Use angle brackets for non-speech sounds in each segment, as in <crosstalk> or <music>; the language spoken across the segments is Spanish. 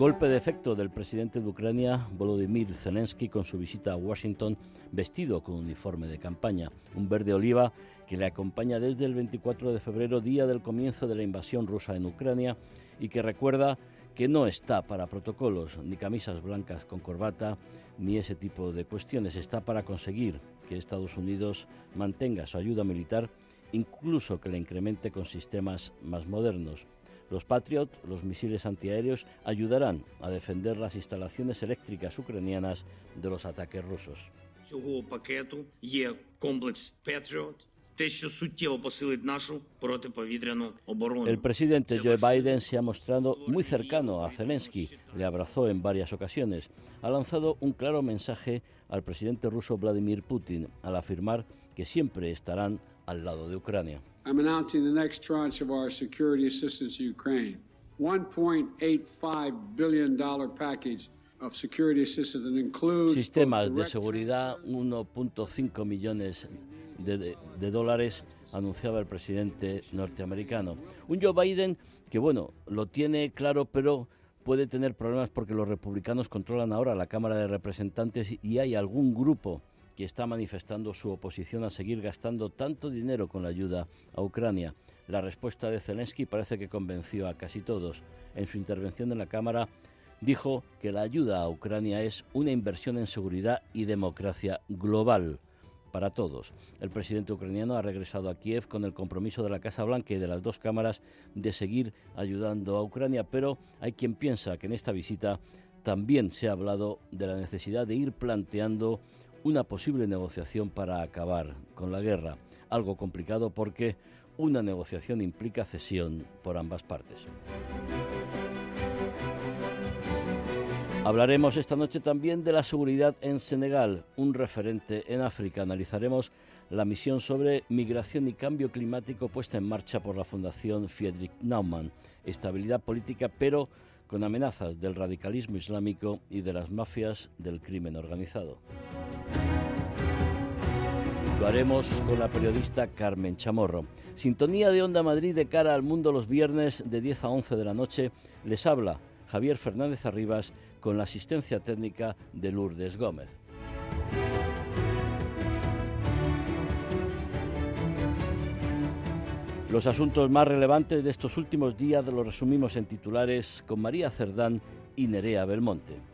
Golpe de efecto del presidente de Ucrania, Volodymyr Zelensky, con su visita a Washington vestido con uniforme de campaña, un verde oliva que le acompaña desde el 24 de febrero, día del comienzo de la invasión rusa en Ucrania, y que recuerda que no está para protocolos, ni camisas blancas con corbata, ni ese tipo de cuestiones. Está para conseguir que Estados Unidos mantenga su ayuda militar, incluso que la incremente con sistemas más modernos. Los Patriot, los misiles antiaéreos, ayudarán a defender las instalaciones eléctricas ucranianas de los ataques rusos. El presidente Joe Biden se ha mostrado muy cercano a Zelensky, le abrazó en varias ocasiones. Ha lanzado un claro mensaje al presidente ruso Vladimir Putin al afirmar que siempre estarán al lado de Ucrania. I'm announcing the next tranche of our security assistance to Ukraine. $1.85 billion package of security assistance that includes sistemas de seguridad 1.5 millones de, de, de dólares anunciaba el presidente norteamericano. Un Joe Biden que bueno, lo tiene claro, pero puede tener problemas porque los republicanos controlan ahora la Cámara de Representantes y hay algún grupo que está manifestando su oposición a seguir gastando tanto dinero con la ayuda a Ucrania. La respuesta de Zelensky parece que convenció a casi todos. En su intervención en la Cámara dijo que la ayuda a Ucrania es una inversión en seguridad y democracia global para todos. El presidente ucraniano ha regresado a Kiev con el compromiso de la Casa Blanca y de las dos cámaras de seguir ayudando a Ucrania, pero hay quien piensa que en esta visita también se ha hablado de la necesidad de ir planteando una posible negociación para acabar con la guerra, algo complicado porque una negociación implica cesión por ambas partes. Hablaremos esta noche también de la seguridad en Senegal, un referente en África. Analizaremos la misión sobre migración y cambio climático puesta en marcha por la Fundación Friedrich Naumann. Estabilidad política, pero con amenazas del radicalismo islámico y de las mafias del crimen organizado. Lo haremos con la periodista Carmen Chamorro. Sintonía de Onda Madrid de cara al mundo los viernes de 10 a 11 de la noche. Les habla Javier Fernández Arribas con la asistencia técnica de Lourdes Gómez. Los asuntos más relevantes de estos últimos días los resumimos en titulares con María Cerdán y Nerea Belmonte.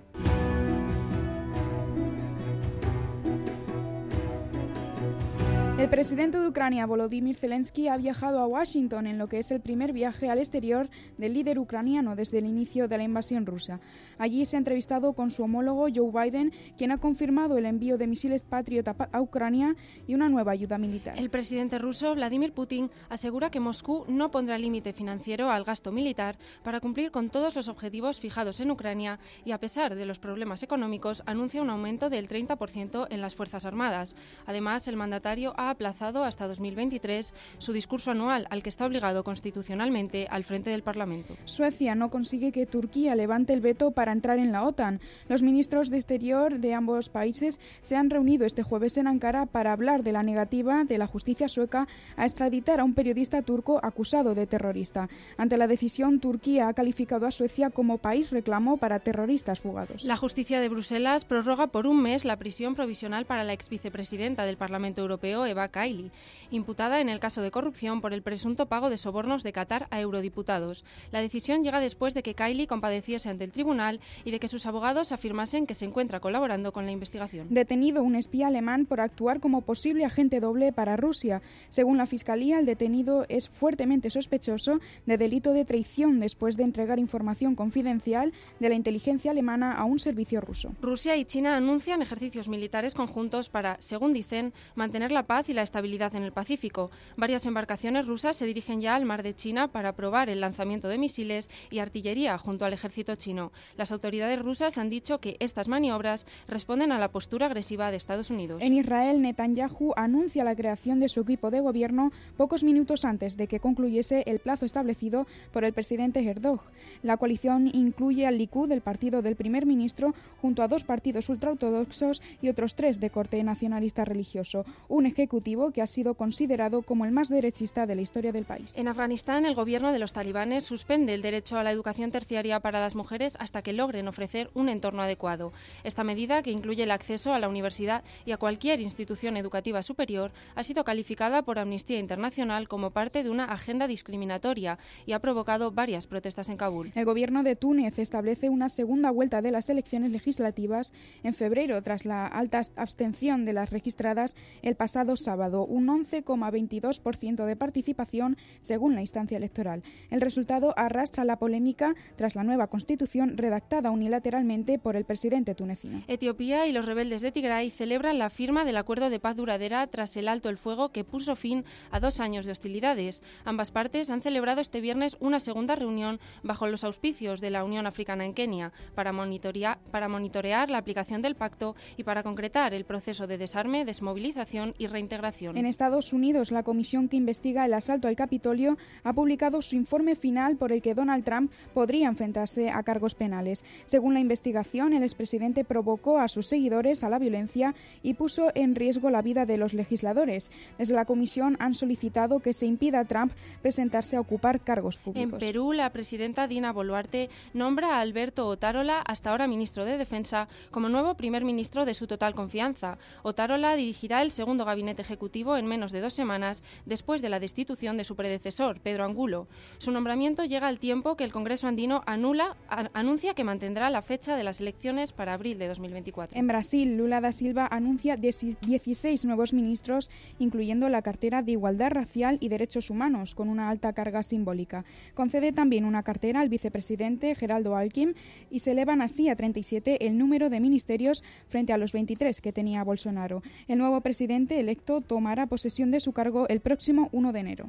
El presidente de Ucrania, Volodymyr Zelensky, ha viajado a Washington en lo que es el primer viaje al exterior del líder ucraniano desde el inicio de la invasión rusa. Allí se ha entrevistado con su homólogo Joe Biden, quien ha confirmado el envío de misiles Patriot a Ucrania y una nueva ayuda militar. El presidente ruso, Vladimir Putin, asegura que Moscú no pondrá límite financiero al gasto militar para cumplir con todos los objetivos fijados en Ucrania y, a pesar de los problemas económicos, anuncia un aumento del 30% en las Fuerzas Armadas. Además, el mandatario ha aplazado hasta 2023 su discurso anual, al que está obligado constitucionalmente al frente del Parlamento. Suecia no consigue que Turquía levante el veto para entrar en la OTAN. Los ministros de Exterior de ambos países se han reunido este jueves en Ankara para hablar de la negativa de la justicia sueca a extraditar a un periodista turco acusado de terrorista. Ante la decisión, Turquía ha calificado a Suecia como país reclamo para terroristas fugados. La justicia de Bruselas prorroga por un mes la prisión provisional para la ex vicepresidenta del Parlamento Europeo, Eva Kaili, imputada en el caso de corrupción por el presunto pago de sobornos de Qatar a eurodiputados. La decisión llega después de que Kaili compadeciese ante el tribunal y de que sus abogados afirmasen que se encuentra colaborando con la investigación. Detenido un espía alemán por actuar como posible agente doble para Rusia. Según la Fiscalía, el detenido es fuertemente sospechoso de delito de traición después de entregar información confidencial de la inteligencia alemana a un servicio ruso. Rusia y China anuncian ejercicios militares conjuntos para, según dicen, mantener la paz y la estabilidad en el Pacífico. Varias embarcaciones rusas se dirigen ya al mar de China para probar el lanzamiento de misiles y artillería junto al ejército chino. Las autoridades rusas han dicho que estas maniobras responden a la postura agresiva de Estados Unidos. En Israel, Netanyahu anuncia la creación de su equipo de gobierno pocos minutos antes de que concluyese el plazo establecido por el presidente Erdog. La coalición incluye al Likud, el partido del primer ministro, junto a dos partidos ultraortodoxos y otros tres de corte nacionalista religioso. Un ejecutivo que ha sido considerado como el más derechista de la historia del país. En Afganistán, el gobierno de los talibanes suspende el derecho a la educación terciaria para las mujeres hasta que logren ofrecer un entorno adecuado. Esta medida, que incluye el acceso a la universidad y a cualquier institución educativa superior, ha sido calificada por Amnistía Internacional como parte de una agenda discriminatoria y ha provocado varias protestas en Kabul. El gobierno de Túnez establece una segunda vuelta de las elecciones legislativas en febrero tras la alta abstención de las registradas el pasado sábado, un 11,22% de participación según la instancia electoral. El resultado arrastra la polémica tras la nueva constitución redactada unilateralmente por el presidente tunecino. Etiopía y los rebeldes de Tigray celebran la firma del acuerdo de paz duradera tras el alto el fuego que puso fin a dos años de hostilidades. Ambas partes han celebrado este viernes una segunda reunión bajo los auspicios de la Unión Africana en Kenia para, monitorear, para monitorear la aplicación del pacto y para concretar el proceso de desarme, desmovilización y reintegración. En Estados Unidos, la comisión que investiga el asalto al Capitolio ha publicado su informe final por el que Donald Trump podría enfrentarse a cargos penales. Según la investigación, el expresidente provocó a sus seguidores a la violencia y puso en riesgo la vida de los legisladores. Desde la comisión han solicitado que se impida a Trump presentarse a ocupar cargos públicos. En Perú, la presidenta Dina Boluarte nombra a Alberto Otárola, hasta ahora ministro de Defensa, como nuevo primer ministro de su total confianza. Otárola dirigirá el segundo gabinete ejecutivo en menos de dos semanas después de la destitución de su predecesor, Pedro Angulo. Su nombramiento llega al tiempo que el Congreso andino anula, anuncia que mantendrá la fecha de las elecciones para abril de 2024. En Brasil, Lula da Silva anuncia 16 nuevos ministros, incluyendo la cartera de Igualdad Racial y Derechos Humanos, con una alta carga simbólica. Concede también una cartera al vicepresidente Geraldo Alckmin y se elevan así a 37 el número de ministerios frente a los 23 que tenía Bolsonaro. El nuevo presidente electo tomará posesión de su cargo el próximo 1 de enero.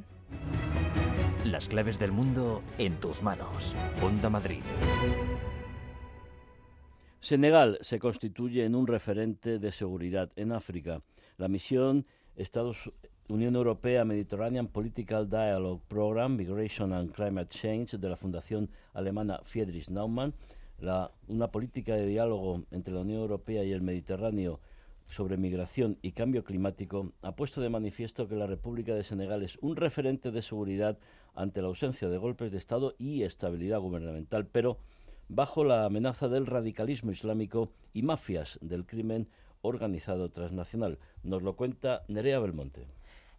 Las claves del mundo en tus manos. Onda Madrid. Senegal se constituye en un referente de seguridad en África. La misión Estados Unión Europea Mediterranean Political Dialogue Program Migration and Climate Change de la Fundación Alemana Friedrich Naumann, una política de diálogo entre la Unión Europea y el Mediterráneo sobre migración y cambio climático ha puesto de manifiesto que la República de Senegal es un referente de seguridad ante la ausencia de golpes de Estado y estabilidad gubernamental, pero bajo la amenaza del radicalismo islámico y mafias del crimen organizado transnacional. Nos lo cuenta Nerea Belmonte.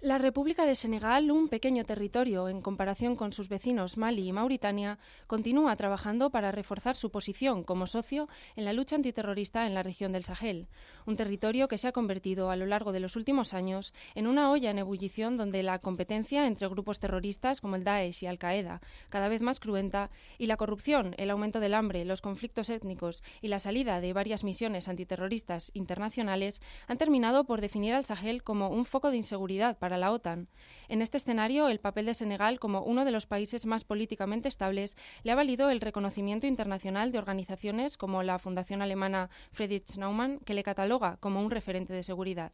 La República de Senegal, un pequeño territorio en comparación con sus vecinos Mali y Mauritania, continúa trabajando para reforzar su posición como socio en la lucha antiterrorista en la región del Sahel, un territorio que se ha convertido a lo largo de los últimos años en una olla en ebullición donde la competencia entre grupos terroristas como el Daesh y Al-Qaeda, cada vez más cruenta, y la corrupción, el aumento del hambre, los conflictos étnicos y la salida de varias misiones antiterroristas internacionales han terminado por definir al Sahel como un foco de inseguridad para la OTAN. En este escenario, el papel de Senegal como uno de los países más políticamente estables le ha valido el reconocimiento internacional de organizaciones como la Fundación Alemana Friedrich Naumann, que le cataloga como un referente de seguridad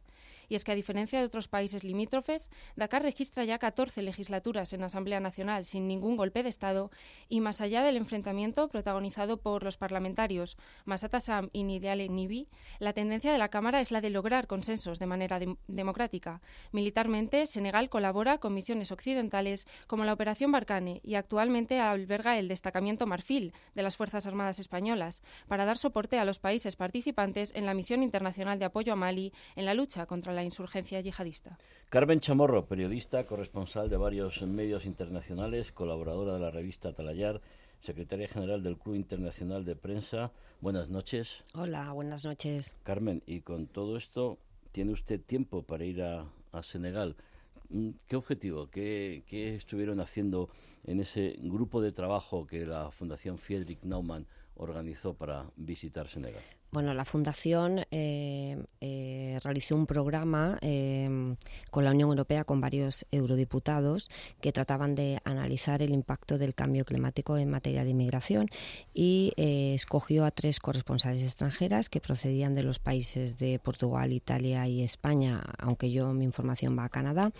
y es que a diferencia de otros países limítrofes, Dakar registra ya 14 legislaturas en Asamblea Nacional sin ningún golpe de Estado y más allá del enfrentamiento protagonizado por los parlamentarios Masata Sam y Nidiale Nibi, la tendencia de la Cámara es la de lograr consensos de manera democrática. Militarmente, Senegal colabora con misiones occidentales como la Operación Barcane y actualmente alberga el destacamiento Marfil de las Fuerzas Armadas Españolas para dar soporte a los países participantes en la misión internacional de apoyo a Mali en la lucha contra la insurgencia yihadista. Carmen Chamorro, periodista, corresponsal de varios medios internacionales, colaboradora de la revista Talayar, secretaria general del Club Internacional de Prensa. Buenas noches. Hola, buenas noches. Carmen, y con todo esto, ¿tiene usted tiempo para ir a, Senegal? Mm, ¿Qué objetivo, qué, qué, estuvieron haciendo en ese grupo de trabajo que la Fundación Friedrich Naumann organizó para visitar Senegal? Bueno, la Fundación eh, eh, realizó un programa eh, con la Unión Europea, con varios eurodiputados, que trataban de analizar el impacto del cambio climático en materia de inmigración y escogió a tres corresponsales extranjeras que procedían de los países de Portugal, Italia y España, aunque yo mi información va a Canadá,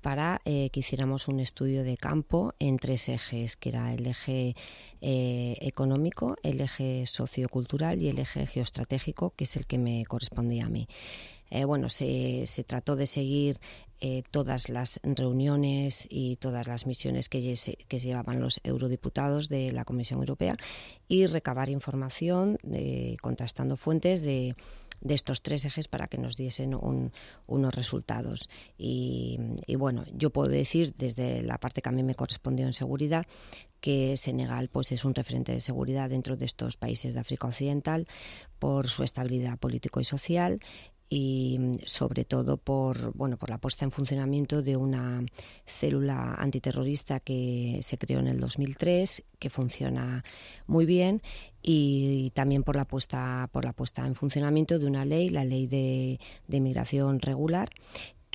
para que hiciéramos un estudio de campo en tres ejes, que era el eje económico, el eje sociocultural y el eje geoestratégico estratégico, que es el que me correspondía a mí. Eh, bueno, se, trató de seguir eh, todas las reuniones y todas las misiones que, llevaban los eurodiputados de la Comisión Europea y recabar información eh, contrastando fuentes de, estos tres ejes para que nos diesen unos resultados. Y, y, bueno, yo puedo decir desde la parte que a mí me correspondió en seguridad que Senegal pues es un referente de seguridad dentro de estos países de África Occidental por su estabilidad político y social y sobre todo por bueno por la puesta en funcionamiento de una célula antiterrorista que se creó en el 2003 que funciona muy bien y, también por la puesta por la puesta en funcionamiento de una ley la ley de, de inmigración regular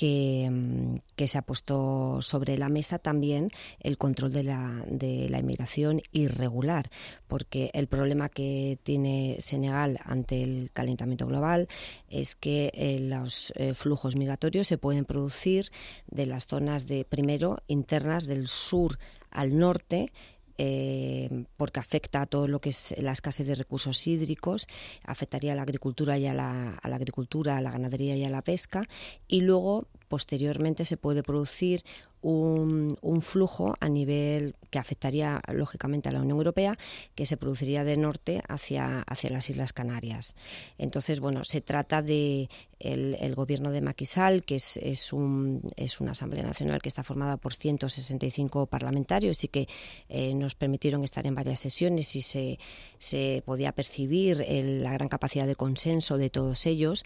Mm, que, se ha puesto sobre la mesa también el control de la, de la inmigración irregular, porque el problema que tiene Senegal ante el calentamiento global es que eh, los eh, flujos migratorios se pueden producir de las zonas de primero internas del sur al norte eh, porque afecta a todo lo que es la escasez de recursos hídricos, afectaría a la agricultura y a la, a la agricultura, a la ganadería y a la pesca, y luego posteriormente se puede producir un, un, flujo a nivel que afectaría lógicamente a la Unión Europea, que se produciría de norte hacia, hacia las Islas Canarias. Entonces, bueno, se trata de el, gobierno de Maquisal, que es, es, un, es, una Asamblea Nacional que está formada por 165 parlamentarios y que eh, nos permitieron estar en varias sesiones y se, se podía percibir la gran capacidad de consenso de todos ellos,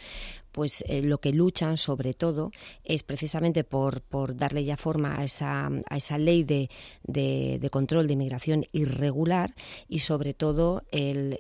pues eh, lo que luchan sobre todo es precisamente por, por darle ya forma a esa, a esa ley de, de, control de inmigración irregular y sobre todo el,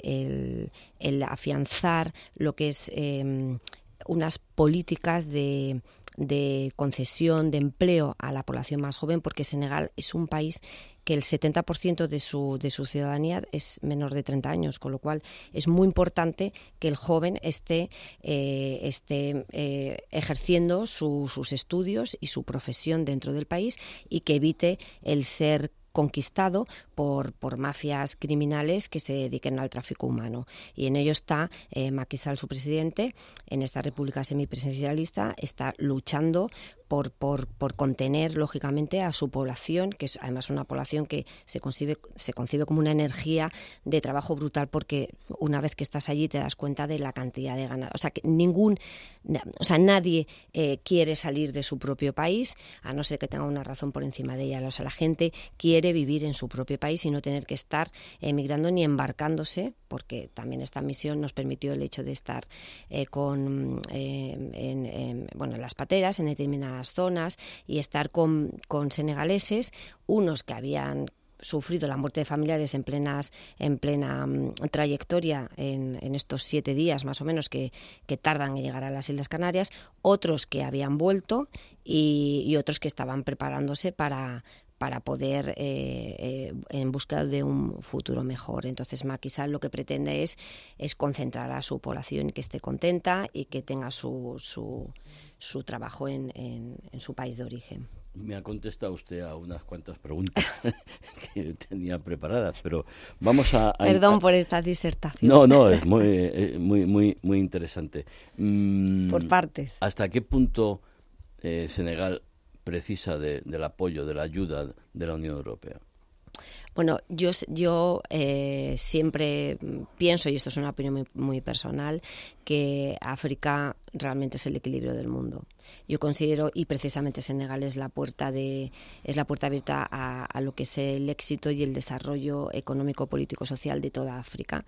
el, afianzar lo que es em, unas políticas de, de concesión de empleo a la población más joven, porque Senegal es un país que el 70% de su, de su ciudadanía es menor de 30 años, con lo cual es muy importante que el joven esté, eh, esté eh, ejerciendo sus estudios y su profesión dentro del país y que evite el ser conquistado por, por mafias criminales que se dediquen al tráfico humano. Y en ello está eh, Macky su presidente, en esta república semipresidencialista, está luchando por, por, por, contener, lógicamente, a su población, que es además una población que se concibe, se concibe como una energía de trabajo brutal, porque una vez que estás allí te das cuenta de la cantidad de ganas. O sea, que ningún, o sea, nadie eh, quiere salir de su propio país, a no ser que tenga una razón por encima de ella. O sea, la gente quiere vivir en su propio país y no tener que estar emigrando ni embarcándose, porque también esta misión nos permitió el hecho de estar eh, con, eh, en, bueno, en las pateras, en determinadas zonas y estar con, con senegaleses, unos que habían sufrido la muerte de familiares en plenas en plena mm, trayectoria en, estos siete días más o menos que, que, tardan en llegar a las Islas Canarias, otros que habían vuelto y otros que estaban preparándose para, para poder eh, eh, en busca de un futuro mejor. Entonces Maquisal lo que pretende es, es concentrar a su población que esté contenta y que tenga su, su, su trabajo en, en, su país de origen. Me ha contestado usted a unas cuantas preguntas <laughs> que tenía preparadas, pero vamos a... Perdón por esta disertación. No, no, es muy, eh, muy, muy, muy interesante. Mm, por partes. ¿Hasta qué punto Senegal precisa del apoyo, de la ayuda de la Unión Europea? Bueno, yo, yo eh, siempre pienso, y esto es una opinión muy, personal, que África realmente es el equilibrio del mundo. Yo considero, y precisamente Senegal es la puerta de, es la puerta abierta a lo que es el éxito y el desarrollo económico, político, social de toda África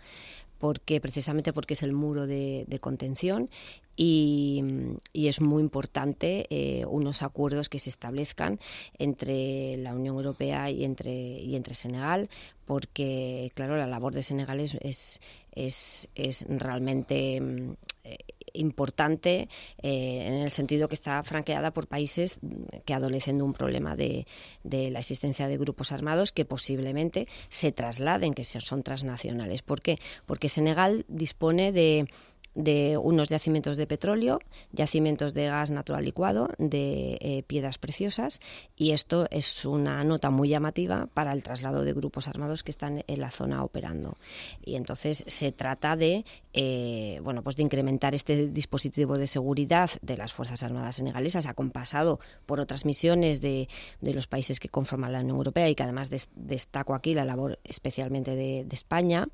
porque precisamente porque es el muro de, contención y, es muy importante eh, unos acuerdos que se establezcan entre la Unión Europea y entre, y entre Senegal porque, claro, la labor de Senegal es, es, es, realmente mm, eh, importante eh, en el sentido que está franqueada por países que adolecen de un problema de, de, la existencia de grupos armados que posiblemente se trasladen, que son transnacionales. ¿Por qué? Porque Senegal dispone de de unos yacimientos de petróleo, yacimientos de gas natural licuado, de eh, piedras preciosas y esto es una nota muy llamativa para el traslado de grupos armados que están en la zona operando. Y entonces se trata de eh, bueno pues de incrementar este dispositivo de seguridad de las fuerzas armadas senegalesas acompasado por otras misiones de, de los países que conforman la Unión Europea y que además destaco aquí la labor especialmente de, de España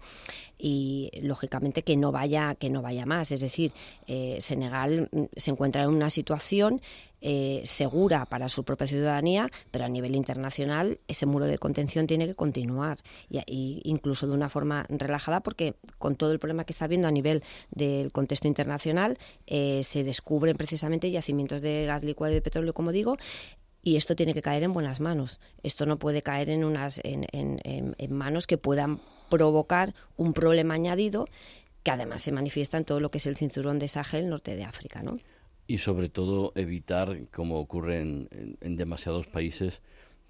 y lógicamente que no vaya que no vaya más. Es decir, eh, Senegal mm, se encuentra en una situación eh, segura para su propia ciudadanía, pero a nivel internacional ese muro de contención tiene que continuar y, incluso de una forma relajada porque con todo el problema que está habiendo a nivel del contexto internacional eh, se descubren precisamente yacimientos de gas licuado y de petróleo, como digo, y esto tiene que caer en buenas manos. Esto no puede caer en unas en, en manos que puedan provocar un problema añadido que además se manifiesta en todo lo que es el cinturón de Sahel, norte de África, ¿no? Y sobre todo evitar, como ocurre en, demasiados países,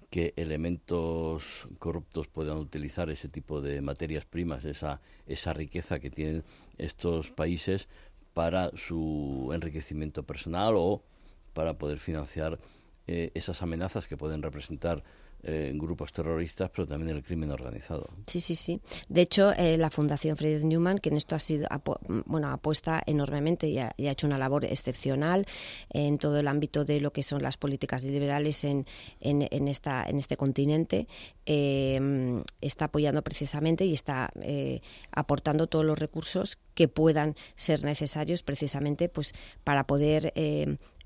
que elementos corruptos puedan utilizar ese tipo de materias primas, esa, esa riqueza que tienen estos países para su enriquecimiento personal o para poder financiar eh, esas amenazas que pueden representar eh, grupos terroristas, pero también el crimen organizado. Sí, sí, sí. De hecho, eh, la Fundación Friedrich Newman, que en esto ha sido, bueno, apuesta enormemente y ha, hecho una labor excepcional en todo el ámbito de lo que son las políticas liberales en, en, esta, en este continente, eh, está apoyando precisamente y está aportando todos los recursos que puedan ser necesarios precisamente pues para poder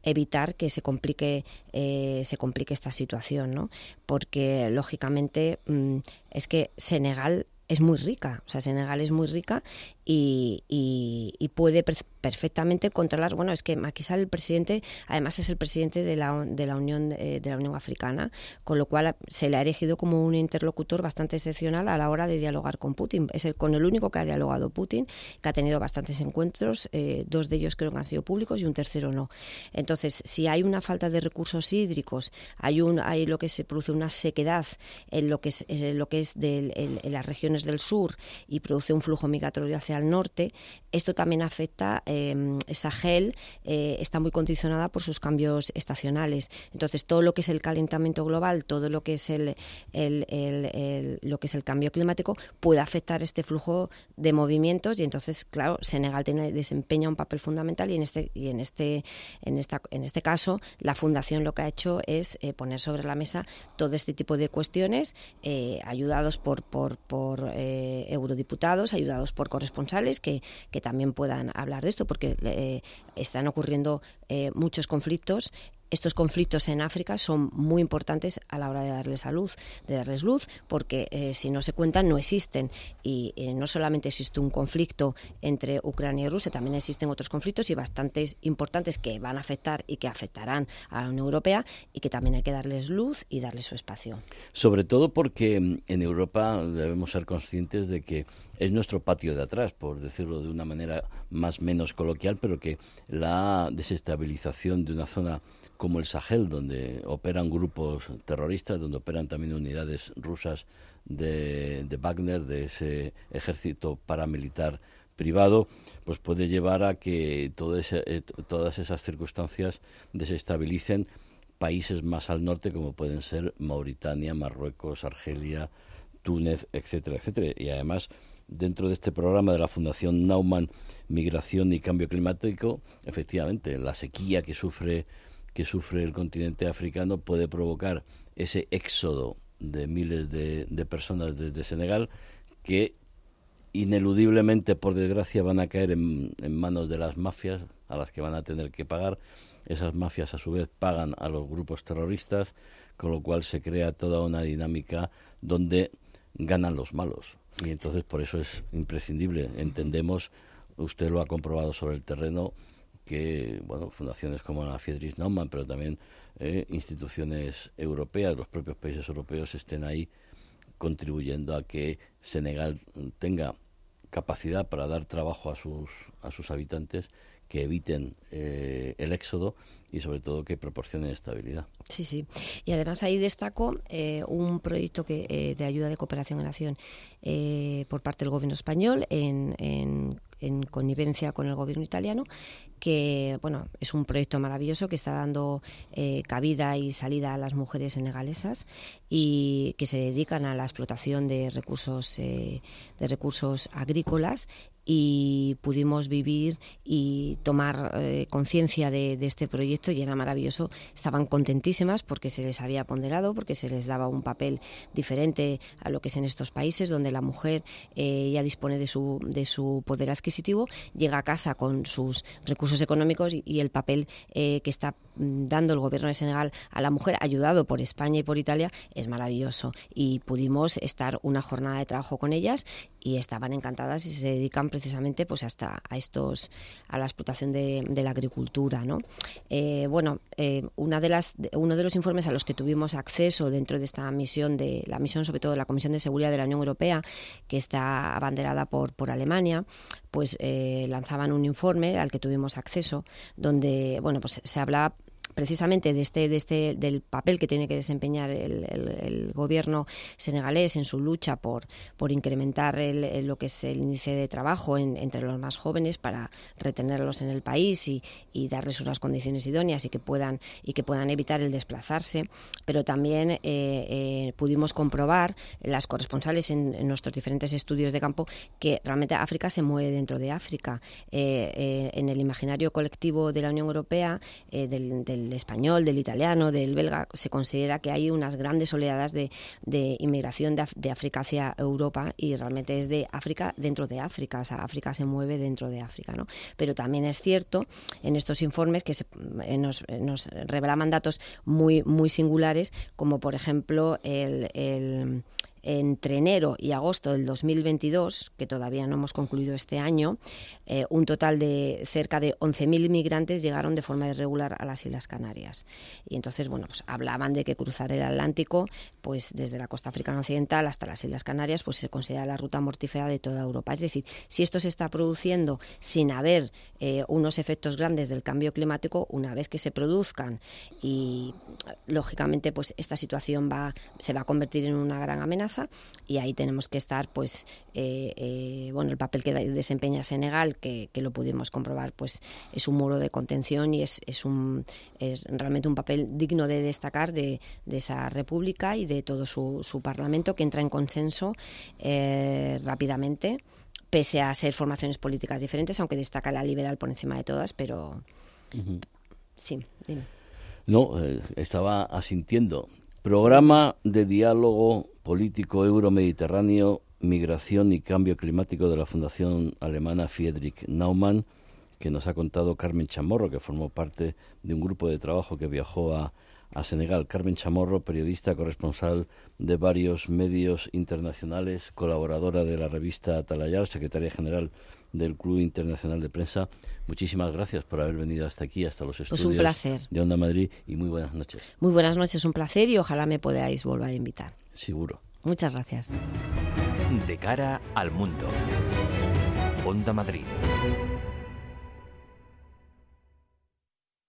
evitar que se complique eh, se complique esta situación, ¿no? Porque lógicamente mm, es que Senegal es muy rica, o sea, Senegal es muy rica y, y, puede perfectamente controlar. Bueno, es que Macky el presidente, además es el presidente de la, de la Unión eh, de la Unión Africana, con lo cual se le ha elegido como un interlocutor bastante excepcional a la hora de dialogar con Putin. Es el, con el único que ha dialogado Putin, que ha tenido bastantes encuentros, eh, dos de ellos creo que han sido públicos y un tercero no. Entonces, si hay una falta de recursos hídricos, hay un, hay lo que se produce una sequedad en lo que es, en lo que es de en las regiones del sur y produce un flujo migratorio hacia al norte, esto también afecta, eh, Sahel eh, está muy condicionada por sus cambios estacionales. Entonces, todo lo que es el calentamiento global, todo lo que es el, lo que es el cambio climático, puede afectar este flujo de movimientos y entonces, claro, Senegal desempeña un papel fundamental y en este, y en este, en esta, en este caso, la Fundación lo que ha hecho es eh, poner sobre la mesa todo este tipo de cuestiones, eh, ayudados por, por, por eurodiputados, ayudados por que, que también puedan hablar de esto, porque eh, están ocurriendo eh, muchos conflictos estos conflictos en África son muy importantes a la hora de darles luz, de darles luz, porque eh, si no se cuentan no existen y no solamente existe un conflicto entre Ucrania y Rusia, también existen otros conflictos y bastantes importantes que van a afectar y que afectarán a la Unión Europea y que también hay que darles luz y darles su espacio. Sobre todo porque mm, en Europa debemos ser conscientes de que es nuestro patio de atrás, por decirlo de una manera más menos coloquial, pero que la desestabilización de una zona como el Sahel, donde operan grupos terroristas, donde operan también unidades rusas de, Wagner, de ese ejército paramilitar privado, pues puede llevar a que eh, todas esas circunstancias desestabilicen países más al norte como pueden ser Mauritania, Marruecos, Argelia, Túnez, etcétera, etcétera. Y además dentro de este programa de la Fundación Naumann, Migración y Cambio Climático, efectivamente, la sequía que sufre, que sufre el continente africano puede provocar ese éxodo de miles de, personas desde Senegal que ineludiblemente, por desgracia, van a caer en, en manos de las mafias a las que van a tener que pagar. Esas mafias, a su vez, pagan a los grupos terroristas, con lo cual se crea toda una dinámica donde ganan los malos. Y entonces por eso es imprescindible. Entendemos, usted lo ha comprobado sobre el terreno, que bueno, fundaciones como la Friedrich Naumann, pero también eh, instituciones europeas, los propios países europeos estén ahí contribuyendo a que Senegal tenga capacidad para dar trabajo a sus, a sus habitantes que eviten eh, el éxodo y sobre todo que proporcionen estabilidad. Sí, sí. Y además ahí destaco eh, un proyecto que, eh, de ayuda de cooperación en acción por parte del gobierno español en, en, en, connivencia con el gobierno italiano que bueno es un proyecto maravilloso que está dando cabida y salida a las mujeres senegalesas y que se dedican a la explotación de recursos de recursos agrícolas y pudimos vivir y tomar eh, conciencia de, este proyecto y era maravilloso. Estaban contentísimas porque se les había ponderado, porque se les daba un papel diferente a lo que es en estos países, donde la mujer eh, ya dispone de su, de su poder adquisitivo, llega a casa con sus recursos económicos y, el papel eh, que está mm, dando el gobierno de Senegal a la mujer, ayudado por España y por Italia, es maravilloso. Y pudimos estar una jornada de trabajo con ellas y estaban encantadas y se dedican precisamente pues hasta a estos a la explotación de, la agricultura no eh, bueno eh, una de las uno de los informes a los que tuvimos acceso dentro de esta misión de la misión sobre todo de la Comisión de Seguridad de la Unión Europea que está abanderada por por Alemania pues eh, lanzaban un informe al que tuvimos acceso donde bueno pues se hablaba precisamente de este, de este, del papel que tiene que desempeñar el, gobierno senegalés en su lucha por, por incrementar el, lo que es el índice de trabajo entre los más jóvenes para retenerlos en el país y, darles unas condiciones idóneas y que puedan y que puedan evitar el desplazarse. Pero también eh, eh, pudimos comprobar las corresponsales en, nuestros diferentes estudios de campo que realmente África se mueve dentro de África. Eh, en el imaginario colectivo de la Unión Europea, del del español, del italiano, del belga, se considera que hay unas grandes oleadas de, inmigración de, África hacia Europa y realmente es de África dentro de África, o sea, África se mueve dentro de África, ¿no? Pero también es cierto en estos informes que eh, nos, nos revelaban datos muy, muy singulares, como por ejemplo el entre enero y agosto del 2022, que todavía no hemos concluido este año, eh, un total de cerca de 11.000 inmigrantes llegaron de forma irregular a las Islas Canarias. Y entonces, bueno, pues hablaban de que cruzar el Atlántico, pues desde la costa africana occidental hasta las Islas Canarias, pues se considera la ruta mortífera de toda Europa. Es decir, si esto se está produciendo sin haber eh, unos efectos grandes del cambio climático, una vez que se produzcan y lógicamente, pues esta situación va, se va a convertir en una gran amenaza y ahí tenemos que estar, pues, eh, eh, bueno, el papel que desempeña Senegal, que, lo pudimos comprobar, pues es un muro de contención y es, es, un, es realmente un papel digno de destacar de, esa república y de todo su, su parlamento que entra en consenso eh, rápidamente pese a ser formaciones políticas diferentes, aunque destaca la liberal por encima de todas, pero sí, dime. No, estaba asintiendo. Programa de diálogo político euro-mediterráneo, migración y cambio climático de la Fundación Alemana Friedrich Naumann, que nos ha contado Carmen Chamorro, que formó parte de un grupo de trabajo que viajó a, Senegal. Carmen Chamorro, periodista corresponsal de varios medios internacionales, colaboradora de la revista Atalayar, secretaria general del Club Internacional de Prensa. Muchísimas gracias por haber venido hasta aquí, hasta los estudios pues un placer. de Onda Madrid y muy buenas noches. Muy buenas noches, un placer y ojalá me podáis volver a invitar. Seguro. Muchas gracias. De cara al mundo. Onda Madrid.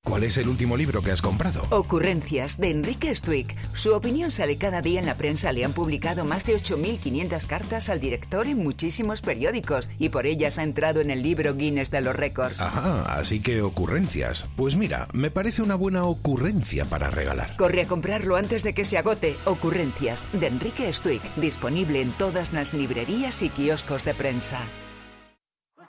¿Cuál es el último libro que has comprado? Ocurrencias, de Enrique Stuick. Su opinión sale cada día en la prensa. Le han publicado más de 8.500 cartas al director en muchísimos periódicos y por ellas ha entrado en el libro Guinness de los récords. Ajá, así que ocurrencias. Pues mira, me parece una buena ocurrencia para regalar. Corre a comprarlo antes de que se agote. Ocurrencias, de Enrique Stuick. Disponible en todas las librerías y kioscos de prensa.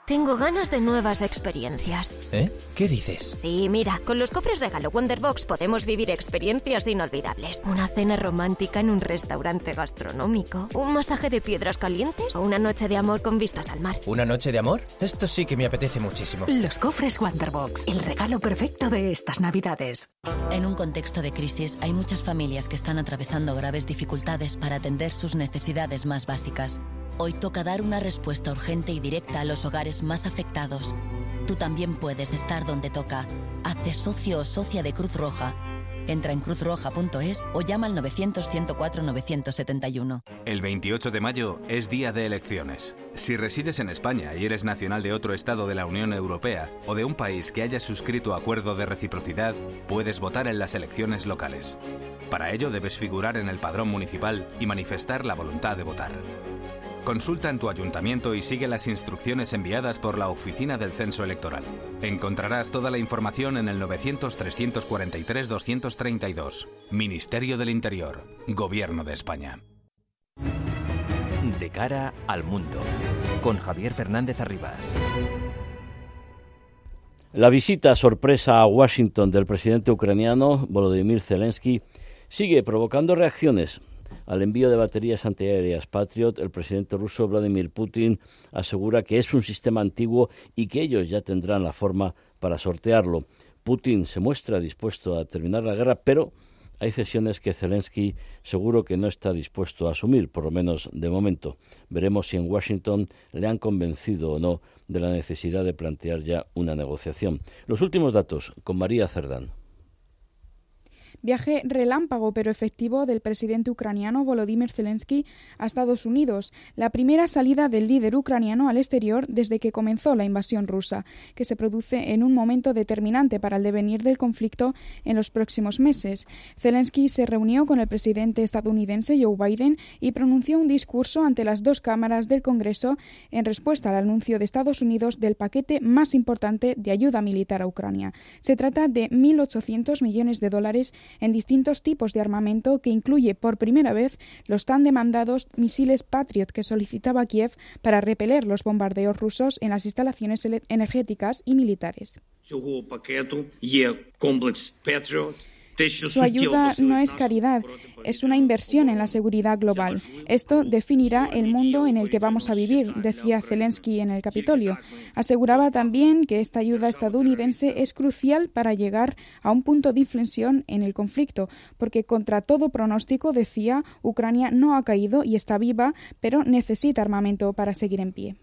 Tengo ganas de nuevas experiencias. ¿Eh? ¿Qué dices? Sí, mira, con los cofres regalo Wonderbox podemos vivir experiencias inolvidables. Una cena romántica en un restaurante gastronómico, un masaje de piedras calientes o una noche de amor con vistas al mar. ¿Una noche de amor? Esto sí que me apetece muchísimo. Los cofres Wonderbox, el regalo perfecto de estas Navidades. En un contexto de crisis hay muchas familias que están atravesando graves dificultades para atender sus necesidades más básicas. Hoy toca dar una respuesta urgente y directa a los hogares más afectados. Tú también puedes estar donde toca. Hazte socio o socia de Cruz Roja Entra en cruzroja.es o llama al 900-104-971. El 28 de mayo es día de elecciones. Si resides en España y eres nacional de otro Estado de la Unión Europea o de un país que haya suscrito acuerdo de reciprocidad, puedes votar en las elecciones locales. Para ello debes figurar en el padrón municipal y manifestar la voluntad de votar. Consulta en tu ayuntamiento y sigue las instrucciones enviadas por la Oficina del Censo Electoral. Encontrarás toda la información en el 900-343-232. Ministerio del Interior, Gobierno de España. De cara al mundo, con Javier Fernández Arribas. La visita sorpresa a Washington del presidente ucraniano Volodymyr Zelensky sigue provocando reacciones al envío de baterías antiaéreas Patriot, el presidente ruso Vladimir Putin asegura que es un sistema antiguo y que ellos ya tendrán la forma para sortearlo. Putin se muestra dispuesto a terminar la guerra, pero hay cesiones que Zelensky seguro que no está dispuesto a asumir, por lo menos de momento. Veremos si en Washington le han convencido o no de la necesidad de plantear ya una negociación. Los últimos datos con María Cerdán. Viaje relámpago pero efectivo del presidente ucraniano Volodymyr Zelensky a Estados Unidos, la primera salida del líder ucraniano al exterior desde que comenzó la invasión rusa, que se produce en un momento determinante para el devenir del conflicto en los próximos meses. Zelensky se reunió con el presidente estadounidense Joe Biden y pronunció un discurso ante las dos cámaras del Congreso en respuesta al anuncio de Estados Unidos del paquete más importante de ayuda militar a Ucrania. Se trata de 1.800 millones de dólares en distintos tipos de armamento que incluye por primera vez los tan demandados misiles Patriot que solicitaba Kiev para repeler los bombardeos rusos en las instalaciones energéticas y militares. Su ayuda no es caridad, es una inversión en la seguridad global. Esto definirá el mundo en el que vamos a vivir, decía Zelensky en el Capitolio. Aseguraba también que esta ayuda estadounidense es crucial para llegar a un punto de inflexión en el conflicto, porque contra todo pronóstico, decía, Ucrania no ha caído y está viva, pero necesita armamento para seguir en pie.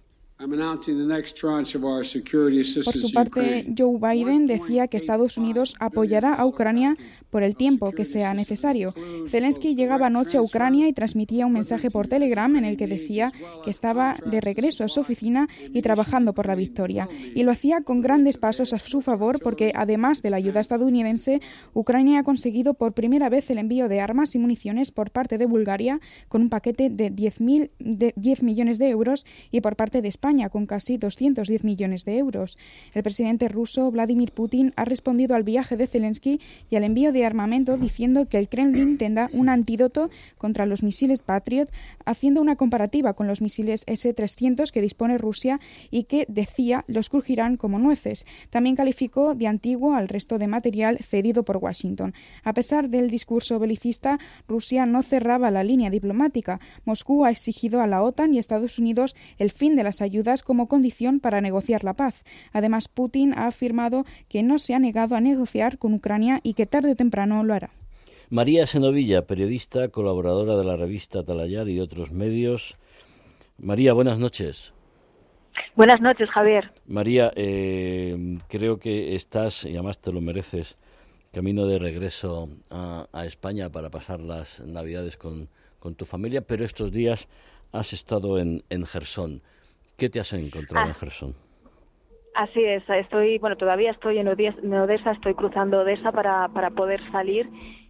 Por su parte, Joe Biden decía que Estados Unidos apoyará a Ucrania por el tiempo que sea necesario. Zelensky llegaba anoche a Ucrania y transmitía un mensaje por Telegram en el que decía que estaba de regreso a su oficina y trabajando por la victoria. Y lo hacía con grandes pasos a su favor porque, además de la ayuda estadounidense, Ucrania ha conseguido por primera vez el envío de armas y municiones por parte de Bulgaria con un paquete de 10, de 10 millones de euros y por parte de España con casi 210 millones de euros. El presidente ruso Vladimir Putin ha respondido al viaje de Zelensky y al envío de armamento diciendo que el Kremlin tendrá un antídoto contra los misiles Patriot, haciendo una comparativa con los misiles S-300 que dispone Rusia y que, decía, los crujirán como nueces. También calificó de antiguo al resto de material cedido por Washington. A pesar del discurso belicista, Rusia no cerraba la línea diplomática. Moscú ha exigido a la OTAN y Estados Unidos el fin de las ayudas como condición para negociar la paz. Además, Putin ha afirmado que no se ha negado a negociar con Ucrania y que tarde o temprano lo hará. María Senovilla, periodista, colaboradora de la revista Talayar y otros medios. María, buenas noches. Buenas noches, Javier. María, eh, creo que estás, y además te lo mereces, camino de regreso a, España para pasar las Navidades con, tu familia, pero estos días has estado en, en Gerson. ¿Qué te has encontrado en Gerson? Así es, estoy, bueno, todavía estoy en Odessa, estoy cruzando Odessa para, para poder salir.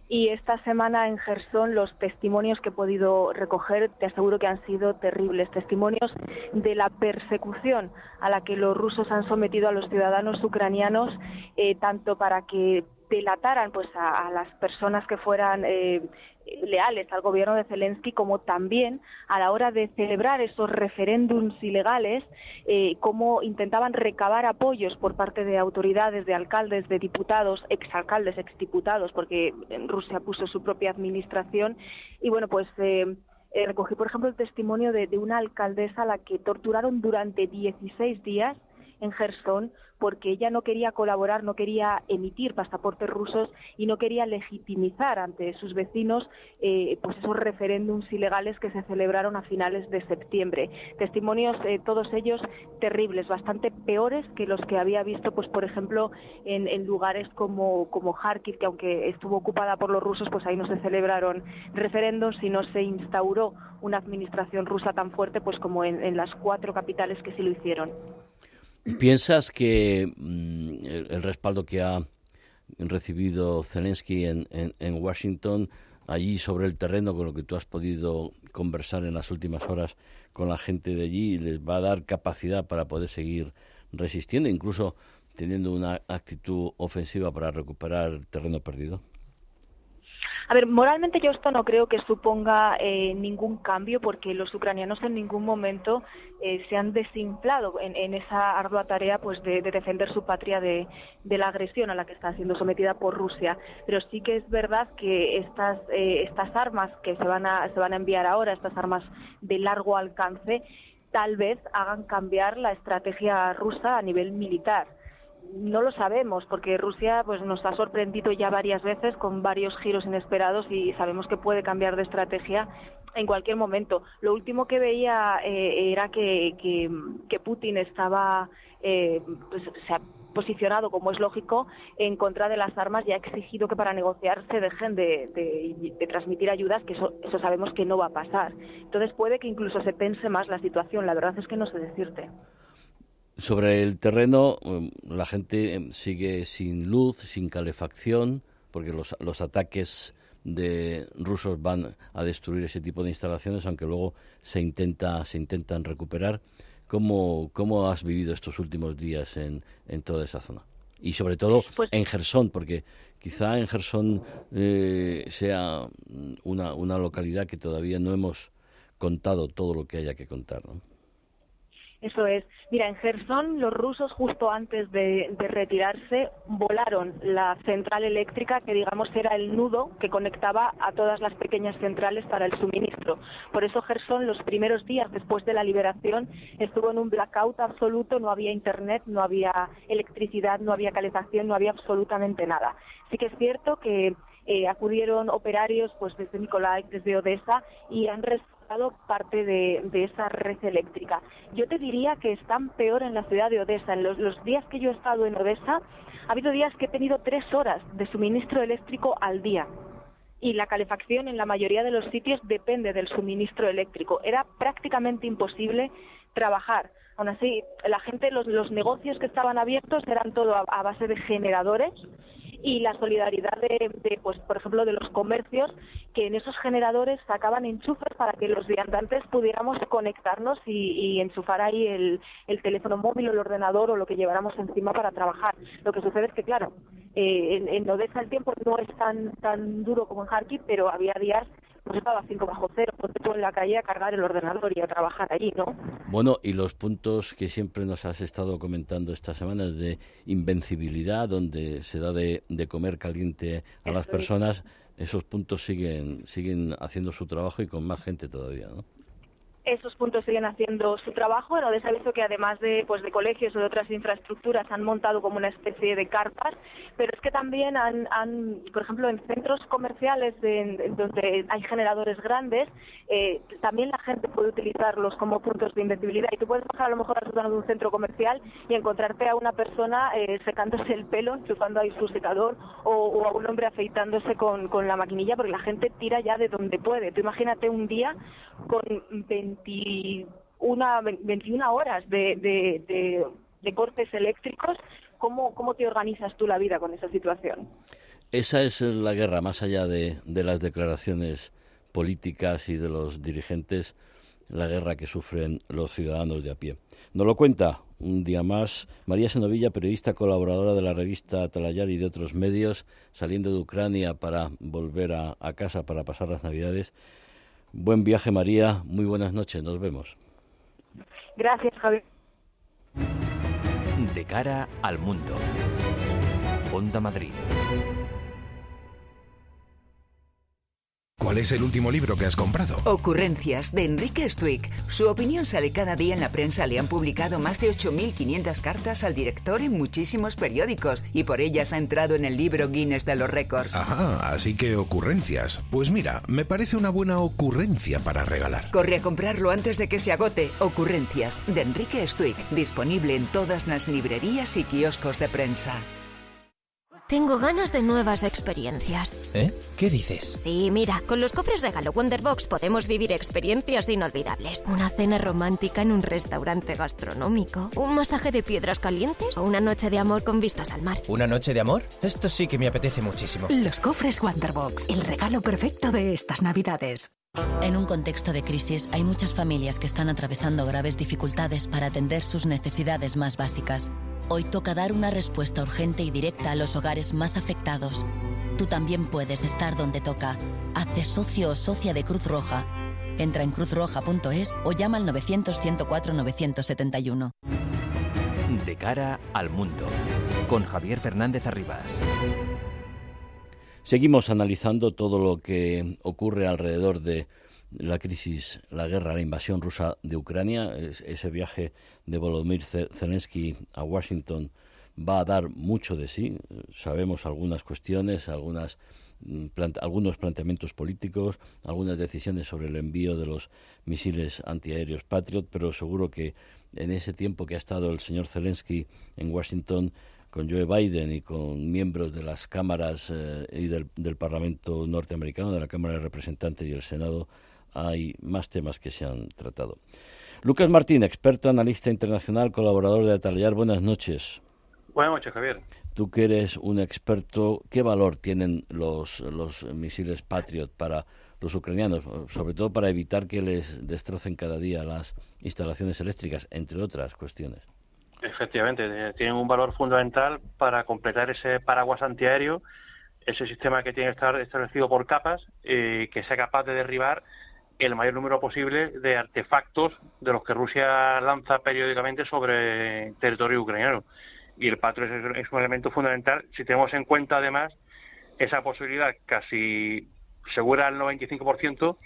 Y esta semana en Gerson los testimonios que he podido recoger te aseguro que han sido terribles, testimonios de la persecución a la que los rusos han sometido a los ciudadanos ucranianos, eh, tanto para que delataran pues a, las personas que fueran eh, leales al gobierno de Zelensky, como también a la hora de celebrar esos referéndums ilegales, eh, cómo intentaban recabar apoyos por parte de autoridades, de alcaldes, de diputados, exalcaldes, exdiputados, porque Rusia puso su propia administración. Y bueno, pues eh, eh, recogí, por ejemplo, el testimonio de, de una alcaldesa a la que torturaron durante 16 días en Gerson porque ella no quería colaborar, no quería emitir pasaportes rusos y no quería legitimizar ante sus vecinos eh, pues esos referéndums ilegales que se celebraron a finales de septiembre. Testimonios, eh, todos ellos terribles, bastante peores que los que había visto, pues por ejemplo, en, lugares como, como Kharkiv, que aunque estuvo ocupada por los rusos, pues ahí no se celebraron referéndums y no se instauró una administración rusa tan fuerte pues como en las cuatro capitales que sí lo hicieron. ¿Piensas que mm, el, respaldo que ha recibido Zelensky en, en, Washington, allí sobre el terreno, con lo que tú has podido conversar en las últimas horas con la gente de allí, les va a dar capacidad para poder seguir resistiendo, incluso teniendo una actitud ofensiva para recuperar terreno perdido? A ver, moralmente yo esto no creo que suponga eh, ningún cambio porque los ucranianos en ningún momento eh, se han desinflado en, esa ardua tarea pues de, defender su patria de, la agresión a la que está siendo sometida por Rusia. Pero sí que es verdad que estas, eh, estas armas que se van, a, se van a enviar ahora, estas armas de largo alcance, tal vez hagan cambiar la estrategia rusa a nivel militar no lo sabemos porque Rusia pues nos ha sorprendido ya varias veces con varios giros inesperados y sabemos que puede cambiar de estrategia en cualquier momento. Lo último que veía eh, era que, que, Putin estaba eh, pues, se ha posicionado, como es lógico, en contra de las armas y ha exigido que para negociar se dejen de, de transmitir ayudas, que eso, eso sabemos que no va a pasar. Entonces puede que incluso se pense más la situación. La verdad es que no sé decirte. Sobre el terreno, em, la gente em, sigue sin luz, sin calefacción, porque los, los ataques de rusos van a destruir ese tipo de instalaciones, aunque luego se intenta se intentan recuperar. ¿Cómo, cómo has vivido estos últimos días en, en toda esa zona? Y sobre todo pues en Gerson, porque quizá en Gerson eh, sea una, una localidad que todavía no hemos contado todo lo que haya que contar. ¿no? Eso es. Mira, en Gerson los rusos justo antes de, retirarse volaron la central eléctrica que digamos era el nudo que conectaba a todas las pequeñas centrales para el suministro. Por eso Gerson los primeros días después de la liberación estuvo en un blackout absoluto, no había internet, no había electricidad, no había calefacción, no había absolutamente nada. Sí que es cierto que eh, acudieron operarios pues desde Nikolai, desde Odessa y han parte de, esa red eléctrica. Yo te diría que están peor en la ciudad de Odessa. En los, días que yo he estado en Odessa, ha habido días que he tenido tres horas de suministro eléctrico al día y la calefacción en la mayoría de los sitios depende del suministro eléctrico. Era prácticamente imposible trabajar. Aún así, la gente, los, los negocios que estaban abiertos eran todo a base de generadores y la solidaridad de, pues por ejemplo de los comercios que en esos generadores sacaban enchufes para que los viandantes pudiéramos conectarnos y, enchufar ahí el, teléfono móvil o el ordenador o lo que lleváramos encima para trabajar. Lo que sucede es que claro eh, en, en Odessa el tiempo no es tan tan duro como en Kharkiv pero había días pues estaba 5 bajo cero, pues tú en la calle a cargar el ordenador y a trabajar allí, ¿no? Bueno, y los puntos que siempre nos has estado comentando esta semana de invencibilidad, donde se da de, comer caliente a las personas, esos puntos siguen, siguen haciendo su trabajo y con más gente todavía, ¿no? Esos puntos siguen haciendo su trabajo. En Odessa visto que además de, pues, de colegios o de otras infraestructuras han montado como una especie de carpas, pero es que también han, por ejemplo, en centros comerciales donde hay generadores grandes, eh, también la gente puede utilizarlos como puntos de invencibilidad. Y tú puedes bajar a lo mejor al de un centro comercial y encontrarte a una persona eh, secándose el pelo, enchufando ahí su secador, o, a un hombre afeitándose con, con la maquinilla, porque la gente tira ya de donde puede. Tú imagínate un día con 21, 21 horas de, de, cortes eléctricos, ¿cómo, ¿cómo te organizas tú la vida con esa situación? Esa es la guerra, más allá de, de las declaraciones políticas y de los dirigentes, la guerra que sufren los ciudadanos de a pie. Nos lo cuenta un día más María Senovilla, periodista colaboradora de la revista Talayar y de otros medios, saliendo de Ucrania para volver a, a casa para pasar las Navidades. Buen viaje, María. Muy buenas noches. Nos vemos. Gracias, Javier. De cara al mundo. Onda Madrid. ¿Cuál es el último libro que has comprado? Ocurrencias de Enrique Stuick. Su opinión sale cada día en la prensa. Le han publicado más de 8.500 cartas al director en muchísimos periódicos y por ellas ha entrado en el libro Guinness de los récords. Ajá, así que ocurrencias. Pues mira, me parece una buena ocurrencia para regalar. Corre a comprarlo antes de que se agote. Ocurrencias de Enrique Stuick. Disponible en todas las librerías y kioscos de prensa. Tengo ganas de nuevas experiencias. ¿Eh? ¿Qué dices? Sí, mira, con los cofres regalo Wonderbox podemos vivir experiencias inolvidables. Una cena romántica en un restaurante gastronómico, un masaje de piedras calientes o una noche de amor con vistas al mar. ¿Una noche de amor? Esto sí que me apetece muchísimo. Los cofres Wonderbox, el regalo perfecto de estas Navidades. En un contexto de crisis hay muchas familias que están atravesando graves dificultades para atender sus necesidades más básicas. Hoy toca dar una respuesta urgente y directa a los hogares más afectados. Tú también puedes estar donde toca. Hazte socio o socia de Cruz Roja. Entra en cruzroja.es o llama al 900-104-971. De cara al mundo, con Javier Fernández Arribas. Seguimos analizando todo lo que ocurre alrededor de la crisis, la guerra, la invasión rusa de Ucrania, ese viaje de Volodymyr Zelensky a Washington va a dar mucho de sí. Sabemos algunas cuestiones, algunas mm, algunos planteamientos políticos, algunas decisiones sobre el envío de los misiles antiaéreos Patriot, pero seguro que en ese tiempo que ha estado el señor Zelensky en Washington con Joe Biden y con miembros de las cámaras eh, y del, del Parlamento norteamericano, de la Cámara de Representantes y el Senado, hay más temas que se han tratado. Lucas Martín, experto analista internacional, colaborador de Atallar, buenas noches. Buenas noches, Javier. Tú que eres un experto, ¿qué valor tienen los, los misiles Patriot para los ucranianos, sobre todo para evitar que les destrocen cada día las instalaciones eléctricas, entre otras cuestiones? Efectivamente, eh, tienen un valor fundamental para completar ese paraguas antiaéreo, ese sistema que tiene que estar establecido por capas, eh, que sea capaz de derribar el mayor número posible de artefactos de los que Rusia lanza periódicamente sobre territorio ucraniano. Y el Patriot es, un elemento fundamental si tenemos en cuenta además esa posibilidad casi segura al 95%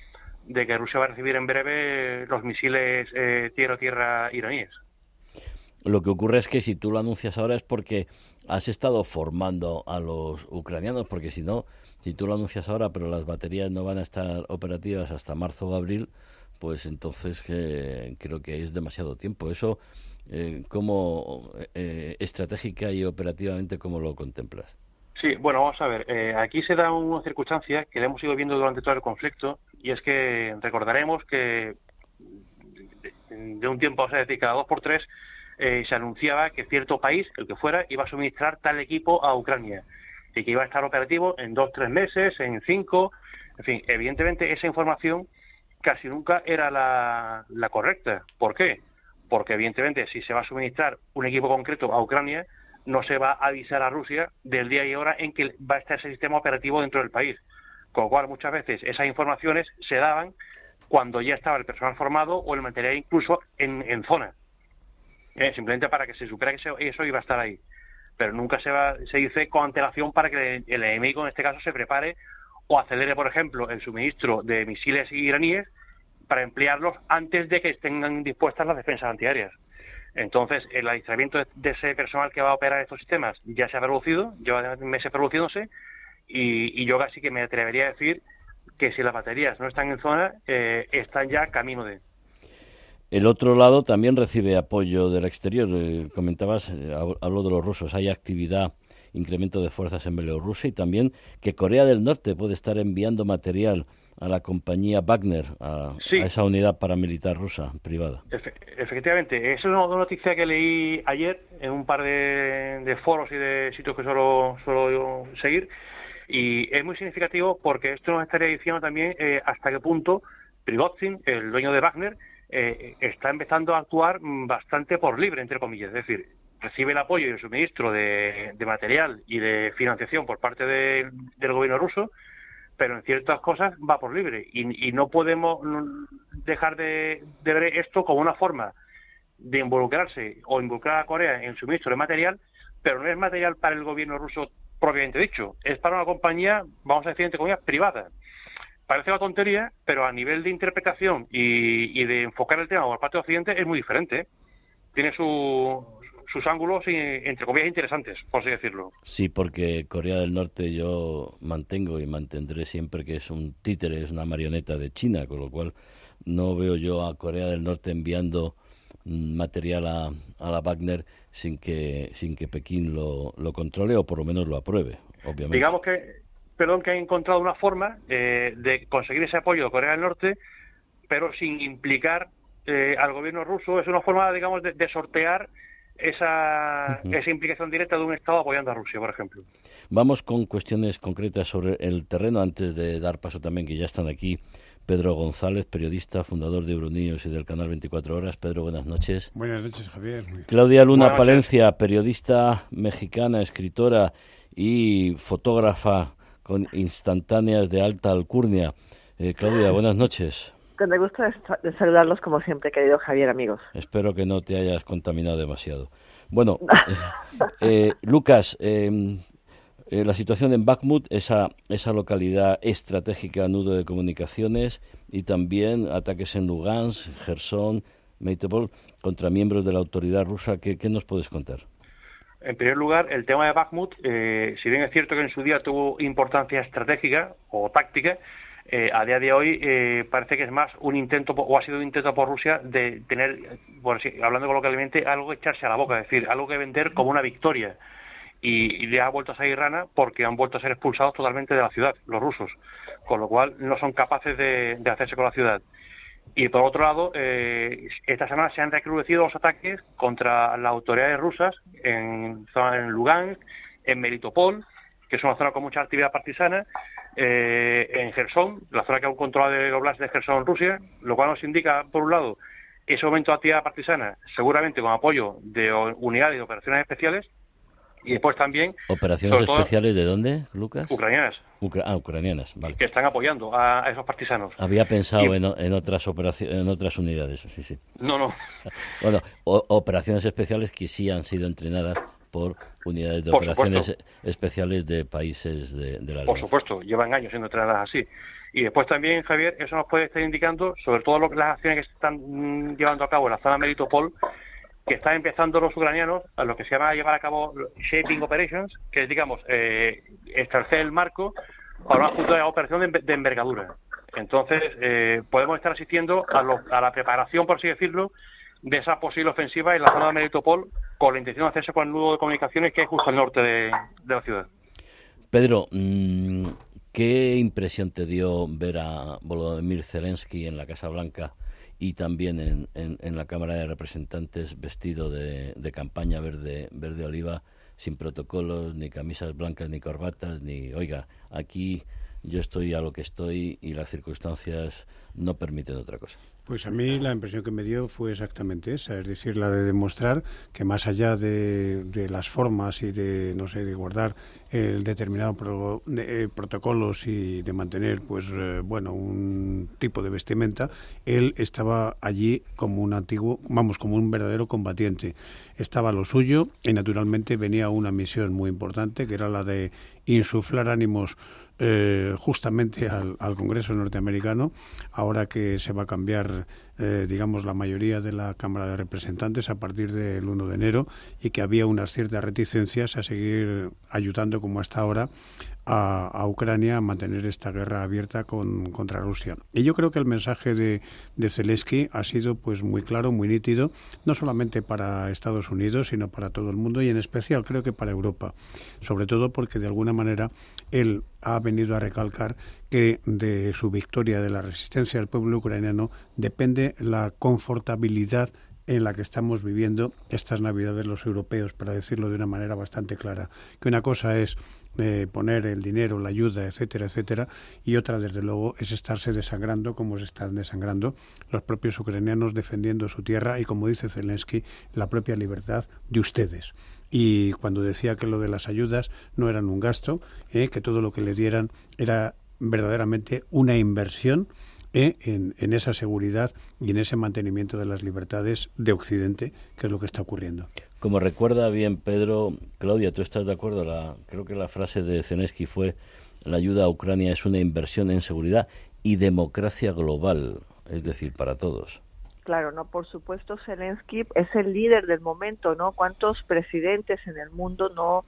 de que Rusia va a recibir en breve los misiles eh, tierra-tierra iraníes. Lo que ocurre es que si tú lo anuncias ahora es porque has estado formando a los ucranianos, porque si no, si tú lo anuncias ahora, pero las baterías no van a estar operativas hasta marzo o abril, pues entonces creo que es demasiado tiempo. Eso, eh, ¿cómo eh, estratégica y operativamente, cómo lo contemplas? Sí, bueno, vamos a ver. Eh, aquí se da una circunstancia que le hemos ido viendo durante todo el conflicto y es que recordaremos que de, un tiempo, o sea, decir, cada dos por tres, eh, se anunciaba que cierto país, el que fuera, iba a suministrar tal equipo a Ucrania y que iba a estar operativo en dos, tres meses, en cinco. En fin, evidentemente esa información casi nunca era la, correcta. ¿Por qué? Porque evidentemente si se va a suministrar un equipo concreto a Ucrania, no se va a avisar a Rusia del día y hora en que va a estar ese sistema operativo dentro del país. Con lo cual muchas veces esas informaciones se daban cuando ya estaba el personal formado o el material incluso en, en zona. Eh, simplemente para que se supiera que eso iba a estar ahí pero nunca se, va, se dice con antelación para que el enemigo en este caso se prepare o acelere, por ejemplo, el suministro de misiles iraníes para emplearlos antes de que estén dispuestas las defensas antiaéreas. Entonces, el adiestramiento de ese personal que va a operar estos sistemas ya se ha producido, lleva meses produciéndose, y, yo casi que me atrevería a decir que si las baterías no están en zona, eh, están ya camino de. El otro lado también recibe apoyo del exterior. Eh, comentabas, eh, hablo de los rusos, hay actividad, incremento de fuerzas en Bielorrusia y también que Corea del Norte puede estar enviando material a la compañía Wagner, a, esa unidad paramilitar rusa privada. efectivamente, esa es una noticia que leí ayer en un par de, foros y de sitios que suelo, suelo seguir y es muy significativo porque esto nos estaría diciendo también eh, hasta qué punto Prigozhin, el dueño de Wagner, eh, está empezando a actuar bastante por libre, entre comillas. Es decir, recibe el apoyo y el suministro de, material y de financiación por parte del gobierno ruso, pero en ciertas cosas va por libre. Y, no podemos dejar de, ver esto como una forma de involucrarse o involucrar a Corea en suministro de material, pero no es material para el gobierno ruso propiamente dicho, es para una compañía, vamos a decir entre comillas, privada. Parece una tontería, pero a nivel de interpretación y, de enfocar el tema por parte de Occidente es muy diferente. ¿eh? Tiene sus ángulos, entre comillas, interesantes, por así decirlo. Sí, porque Corea del Norte yo mantengo y mantendré siempre que es un títere, es una marioneta de China, con lo cual no veo yo a Corea del Norte enviando mm, material a, a la Wagner sin que sin que Pekín lo, lo controle o por lo menos lo apruebe, obviamente. Digamos que perdón, que ha encontrado una forma eh, de conseguir ese apoyo de Corea del Norte, pero sin implicar eh, al gobierno ruso. Es una forma, digamos, de, sortear esa, esa implicación directa de un Estado apoyando a Rusia, por ejemplo. Vamos con cuestiones concretas sobre el terreno, antes de dar paso también, que ya están aquí. Pedro González, periodista, fundador de Euronews y del canal 24 Horas. Pedro, buenas noches. Buenas noches, Javier. Claudia Luna Palencia, periodista mexicana, escritora y fotógrafa con instantáneas de alta alcurnia. Eh, Claudia, buenas noches. Con el gusto de saludarlos como siempre, querido Javier, amigos. Espero que no te hayas contaminado demasiado. Bueno, <laughs> eh, eh, Lucas, em, la situación en Bakhmut, esa, esa localidad estratégica, nudo de comunicaciones, y también ataques en Lugansk, Gerson, Meitopol, contra miembros de la autoridad rusa. ¿Qué, qué nos puedes contar? En primer lugar, el tema de Bakhmut, eh, si bien es cierto que en su día tuvo importancia estratégica o táctica, eh, a día de hoy eh, parece que es más un intento, o ha sido un intento por Rusia de tener, bueno, hablando coloquialmente, algo que echarse a la boca, es decir, algo que vender como una victoria. Y, le ha vuelto a salir rana porque han vuelto a ser expulsados totalmente de la ciudad, los rusos, con lo cual no son capaces de hacerse con la ciudad. Y por otro lado, eh, esta semana se han recrudecido los ataques contra las autoridades rusas en, en Lugansk, en Melitopol, que es una zona con mucha actividad partisana, eh, en Gerson, la zona que aún controla de Oblast de Gerson, Rusia, lo cual nos indica, por un lado, ese aumento de actividad partisana, seguramente con apoyo de unidades de operaciones especiales, y después también... ¿Operaciones especiales de dónde, Lucas? Ucranianas. ah, ucranianas, vale. Que están apoyando a, esos partisanos. Había pensado en, en, otras operaciones, en otras unidades, sí, sí. No, no. <laughs> bueno, operaciones especiales que sí han sido entrenadas por unidades de operaciones especiales de países de, la Por supuesto, llevan años siendo entrenadas así. Y después también, Javier, eso nos puede estar indicando, sobre todo lo, las acciones que se están mm, llevando a cabo en la zona Melitopol, que están empezando los ucranianos a lo que se llama llevar a cabo shaping operations, que es, digamos, eh, establecer el marco para una operación de, envergadura. Entonces, eh, podemos estar asistiendo a, la preparación, por así decirlo, de esa posible ofensiva en la zona de Melitopol con la intención de hacerse con el nudo de comunicaciones que hay justo al norte de, la ciudad. Pedro, mm, ¿qué impresión te dio ver a Volodymyr Zelensky en la Casa Blanca y también en, en, la Cámara de Representantes vestido de, de, campaña verde, verde oliva, sin protocolos, ni camisas blancas, ni corbatas, ni, oiga, aquí yo estoy a lo que estoy y las circunstancias no permiten otra cosa. Pues a mí la impresión que me dio fue exactamente esa, es decir, la de demostrar que más allá de, las formas y de, no sé, de guardar el determinado eh, protocolos y de mantener, pues, eh, bueno, un tipo de vestimenta, él estaba allí como un antiguo, vamos, como un verdadero combatiente. Estaba lo suyo y naturalmente venía una misión muy importante que era la de insuflar ánimos eh, justamente al, Congreso norteamericano, ahora que se va a cambiar, eh, digamos, la mayoría de la Cámara de Representantes a partir del 1 de enero y que había unas ciertas reticencias a seguir ayudando como hasta ahora a, Ucrania a mantener esta guerra abierta con, contra Rusia. Y yo creo que el mensaje de, de Zelensky ha sido pues muy claro, muy nítido, no solamente para Estados Unidos, sino para todo el mundo y en especial creo que para Europa, sobre todo porque de alguna manera él ha venido a recalcar que de su victoria, de la resistencia del pueblo ucraniano, depende la confortabilidad en la que estamos viviendo estas Navidades los europeos, para decirlo de una manera bastante clara. Que una cosa es eh, poner el dinero, la ayuda, etcétera, etcétera, y otra, desde luego, es estarse desangrando como se están desangrando los propios ucranianos defendiendo su tierra y, como dice Zelensky, la propia libertad de ustedes. Y cuando decía que lo de las ayudas no eran un gasto, eh, que todo lo que le dieran era verdaderamente una inversión ¿eh? en, esa seguridad y en ese mantenimiento de las libertades de Occidente, que es lo que está ocurriendo. Como recuerda bien Pedro, Claudia, ¿tú estás de acuerdo? La, creo que la frase de Zelensky fue la ayuda a Ucrania es una inversión en seguridad y democracia global, es decir, para todos. Claro, no, por supuesto, Zelensky es el líder del momento, ¿no? ¿Cuántos presidentes en el mundo no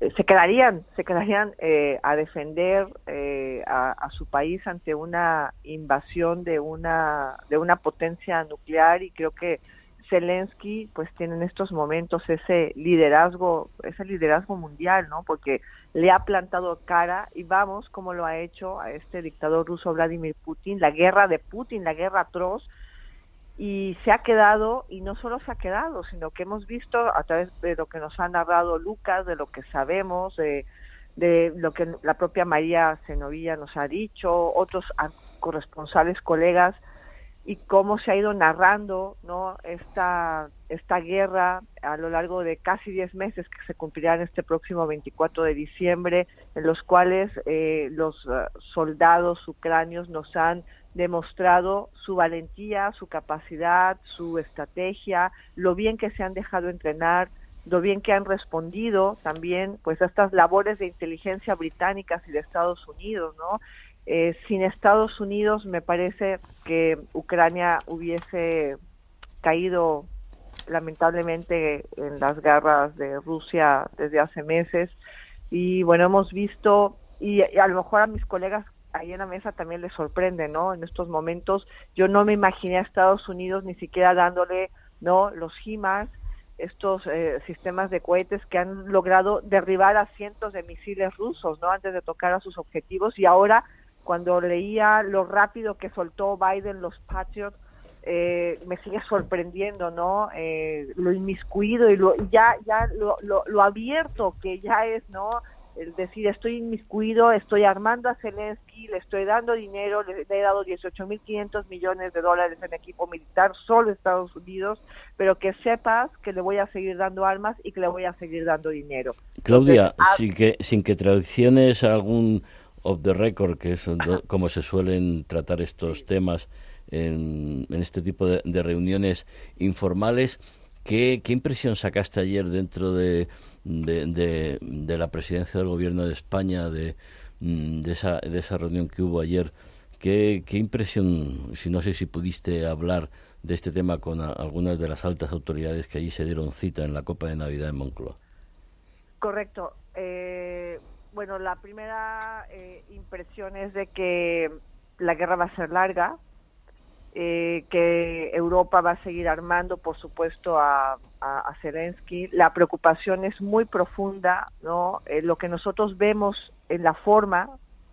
se quedarían, se quedarían eh, a defender eh, a, su país ante una invasión de una de una potencia nuclear y creo que Zelensky pues tiene en estos momentos ese liderazgo, ese liderazgo mundial, ¿no? Porque le ha plantado cara y vamos como lo ha hecho a este dictador ruso Vladimir Putin, la guerra de Putin, la guerra atroz y se ha quedado, y no solo se ha quedado, sino que hemos visto a través de lo que nos ha narrado Lucas, de lo que sabemos, de, de lo que la propia María Zenovilla nos ha dicho, otros corresponsales, colegas, y cómo se ha ido narrando ¿no? esta, esta guerra a lo largo de casi 10 meses que se cumplirán este próximo 24 de diciembre, en los cuales eh, los eh, soldados ucranios nos han demostrado su valentía, su capacidad, su estrategia, lo bien que se han dejado entrenar, lo bien que han respondido también pues a estas labores de inteligencia británicas y de Estados Unidos, ¿no? Eh, sin Estados Unidos me parece que Ucrania hubiese caído lamentablemente en las garras de Rusia desde hace meses y bueno hemos visto y, y a lo mejor a mis colegas ahí en la mesa también les sorprende, ¿no? En estos momentos yo no me imaginé a Estados Unidos ni siquiera dándole, ¿no? Los HIMARS, estos eh, sistemas de cohetes que han logrado derribar a cientos de misiles rusos, ¿no? Antes de tocar a sus objetivos y ahora cuando leía lo rápido que soltó Biden los Patriots eh, me sigue sorprendiendo, ¿no? Eh, lo inmiscuido y ya ya lo abierto que ya es, ¿no? Es decir, estoy inmiscuido, estoy armando a Zelensky, le estoy dando dinero, le, he dado 18.500 millones de dólares en equipo militar solo Estados Unidos, pero que sepas que le voy a seguir dando armas y que le voy a seguir dando dinero. Claudia, sin, que, sin que tradiciones algún off the record, que es como se suelen tratar estos temas en, este tipo de, reuniones informales, ¿qué, ¿qué impresión sacaste ayer dentro de de, de, la presidencia del gobierno de España, de, mm, de, esa, de esa reunión que hubo ayer. ¿Qué, ¿Qué impresión, si no sé si pudiste hablar de este tema con algunas de las altas autoridades que allí se dieron cita en la Copa de Navidad en Moncloa? Correcto. Eh, bueno, la primera eh, impresión es de que la guerra va a ser larga, eh, que Europa va a seguir armando, por supuesto, a, a, Zelensky. La preocupación es muy profunda, ¿no? Eh, lo que nosotros vemos en la forma,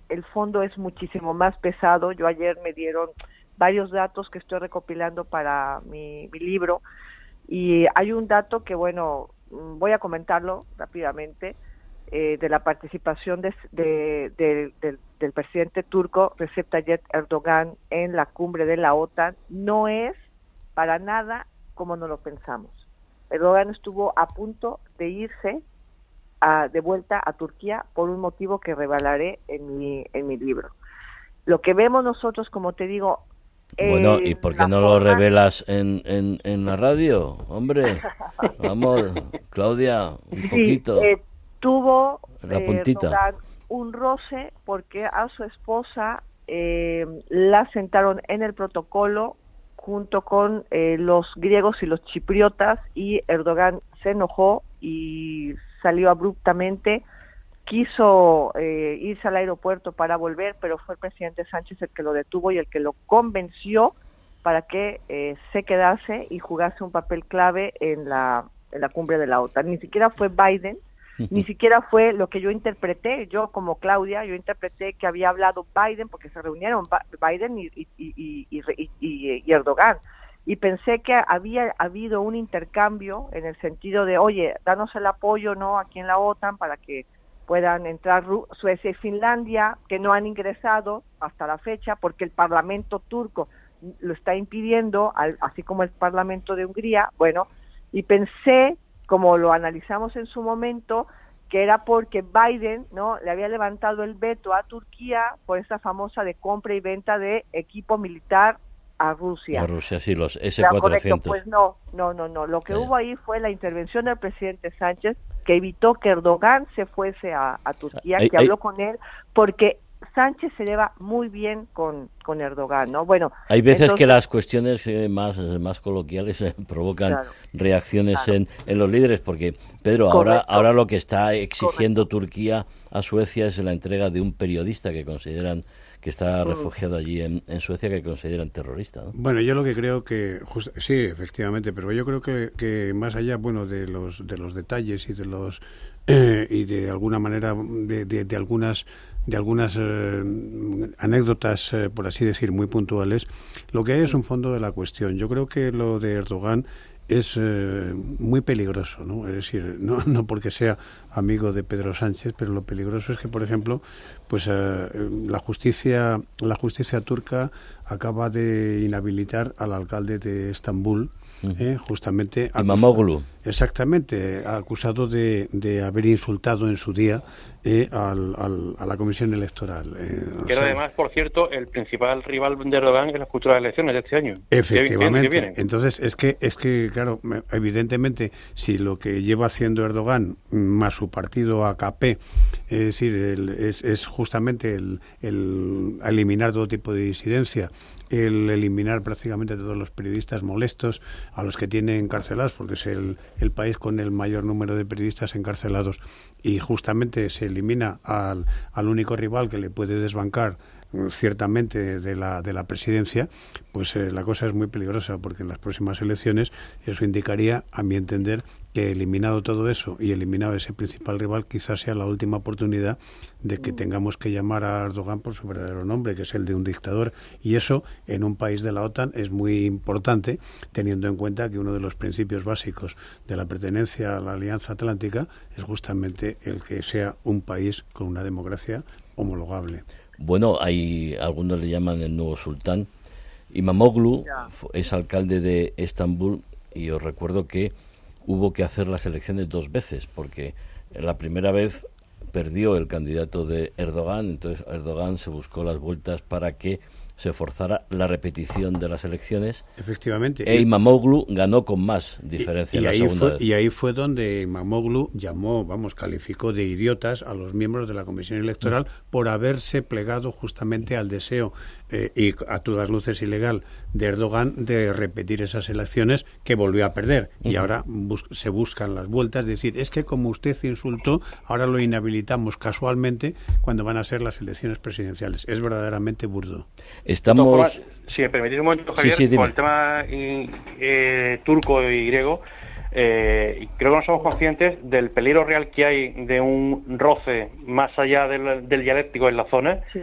el fondo es muchísimo más pesado. Yo ayer me dieron varios datos que estoy recopilando para mi, libro y hay un dato que, bueno, mm, voy a comentarlo rápidamente. Eh, de la participación de, del presidente turco Recep Tayyip Erdogan en la cumbre de la OTAN no es para nada como no lo pensamos. Erdogan estuvo a punto de irse a, de vuelta a Turquía por un motivo que revelaré en mi, en mi libro. Lo que vemos nosotros, como te digo... Bueno, ¿y por qué no lo revelas en, en, en, la radio? Hombre, <laughs> vamos, Claudia, un poquito. Eh, tuvo la eh, puntita. Un roce porque a su esposa eh, la sentaron en el protocolo junto con eh, los griegos y los chipriotas y Erdogan se enojó y salió abruptamente, quiso eh, irse al aeropuerto para volver, pero fue el presidente Sánchez el que lo detuvo y el que lo convenció para que eh, se quedase y jugase un papel clave en la, en la cumbre de la OTAN. Ni siquiera fue Biden, ni <laughs> siquiera fue lo que yo interpreté, yo como Claudia, yo interpreté que había hablado Biden, porque se reunieron Biden y, y, Erdogan, y pensé que había habido un intercambio en el sentido de, oye, danos el apoyo no aquí en la OTAN para que puedan entrar Suecia y Finlandia, que no han ingresado hasta la fecha, porque el Parlamento turco lo está impidiendo, así como el Parlamento de Hungría, bueno, y pensé como lo analizamos en su momento, que era porque Biden no le había levantado el veto a Turquía por esa famosa de compra y venta de equipo militar a Rusia. A Rusia, sí, los S-400. Pues no, no, no, no. Lo que hubo ahí fue la intervención del presidente Sánchez que evitó que Erdogan se fuese a, Turquía, que habló con él, porque Sánchez se lleva muy bien con, con Erdogan, ¿no? Bueno, hay veces que las cuestiones eh, más más coloquiales eh, provocan reacciones En, en los líderes, porque Pedro, ahora ahora lo que está exigiendo Turquía a Suecia es la entrega de un periodista que consideran que está mm. refugiado allí en, Suecia que consideran terrorista. Bueno, yo lo que creo que sí, efectivamente, pero yo creo que, que más allá, bueno, de los de los detalles y de los eh, <clears throat> y de alguna manera de, de, algunas de algunas eh, anécdotas, eh, por así decir, muy puntuales, lo que hay es un fondo de la cuestión. Yo creo que lo de Erdogan es muy peligroso, ¿no? Es decir, no, <laughs> no porque sea amigo de Pedro Sánchez, pero lo peligroso es que, por ejemplo, pues la justicia la justicia turca acaba de inhabilitar al alcalde de Estambul, eh, justamente Imamoglu. Exactamente, acusado de, de, haber insultado en su día eh, al, a la comisión electoral. Eh, que era además, por cierto, el principal rival de Erdogan en las futuras elecciones de este año. Efectivamente. Entonces, es que, es que, claro, evidentemente, si lo que lleva haciendo Erdogan más su partido AKP, es decir, es, es, justamente el, el eliminar todo tipo de disidencia, el eliminar prácticamente todos los periodistas molestos a los que tiene encarcelados, porque es el, el país con el mayor número de periodistas encarcelados, y justamente se elimina al, al único rival que le puede desbancar ciertamente de la, de la presidencia, pues eh, la cosa es muy peligrosa porque en las próximas elecciones eso indicaría, a mi entender, que eliminado todo eso y eliminado ese principal rival, quizás sea la última oportunidad de que tengamos que llamar a Erdogan por su verdadero nombre, que es el de un dictador. Y eso en un país de la OTAN es muy importante, teniendo en cuenta que uno de los principios básicos de la pertenencia a la Alianza Atlántica es justamente el que sea un país con una democracia homologable. Bueno, hay algunos le llaman el nuevo sultán. Imamoglu es alcalde de Estambul y os recuerdo que hubo que hacer las elecciones dos veces porque la primera vez perdió el candidato de Erdogan, entonces Erdogan se buscó las vueltas para que se forzara la repetición de las elecciones. Efectivamente. E Imamoglu ganó con más diferencia y, la ahí segunda fue, vez. Y ahí fue donde Imamoglu llamó, vamos, calificó de idiotas a los miembros de la Comisión Electoral mm. por haberse plegado justamente al deseo eh, y a todas luces ilegal de Erdogan de repetir esas elecciones que volvió a perder. Y ahora se buscan las vueltas, es decir, es que como usted insultó, ahora lo inhabilitamos casualmente cuando van a ser las elecciones presidenciales. Es verdaderamente burdo. Estamos... si me permitís un momento, Javier, con el tema eh, turco y griego, eh, creo que no somos conscientes del peligro real que hay de un roce más allá del, dialéctico en la zona. Sí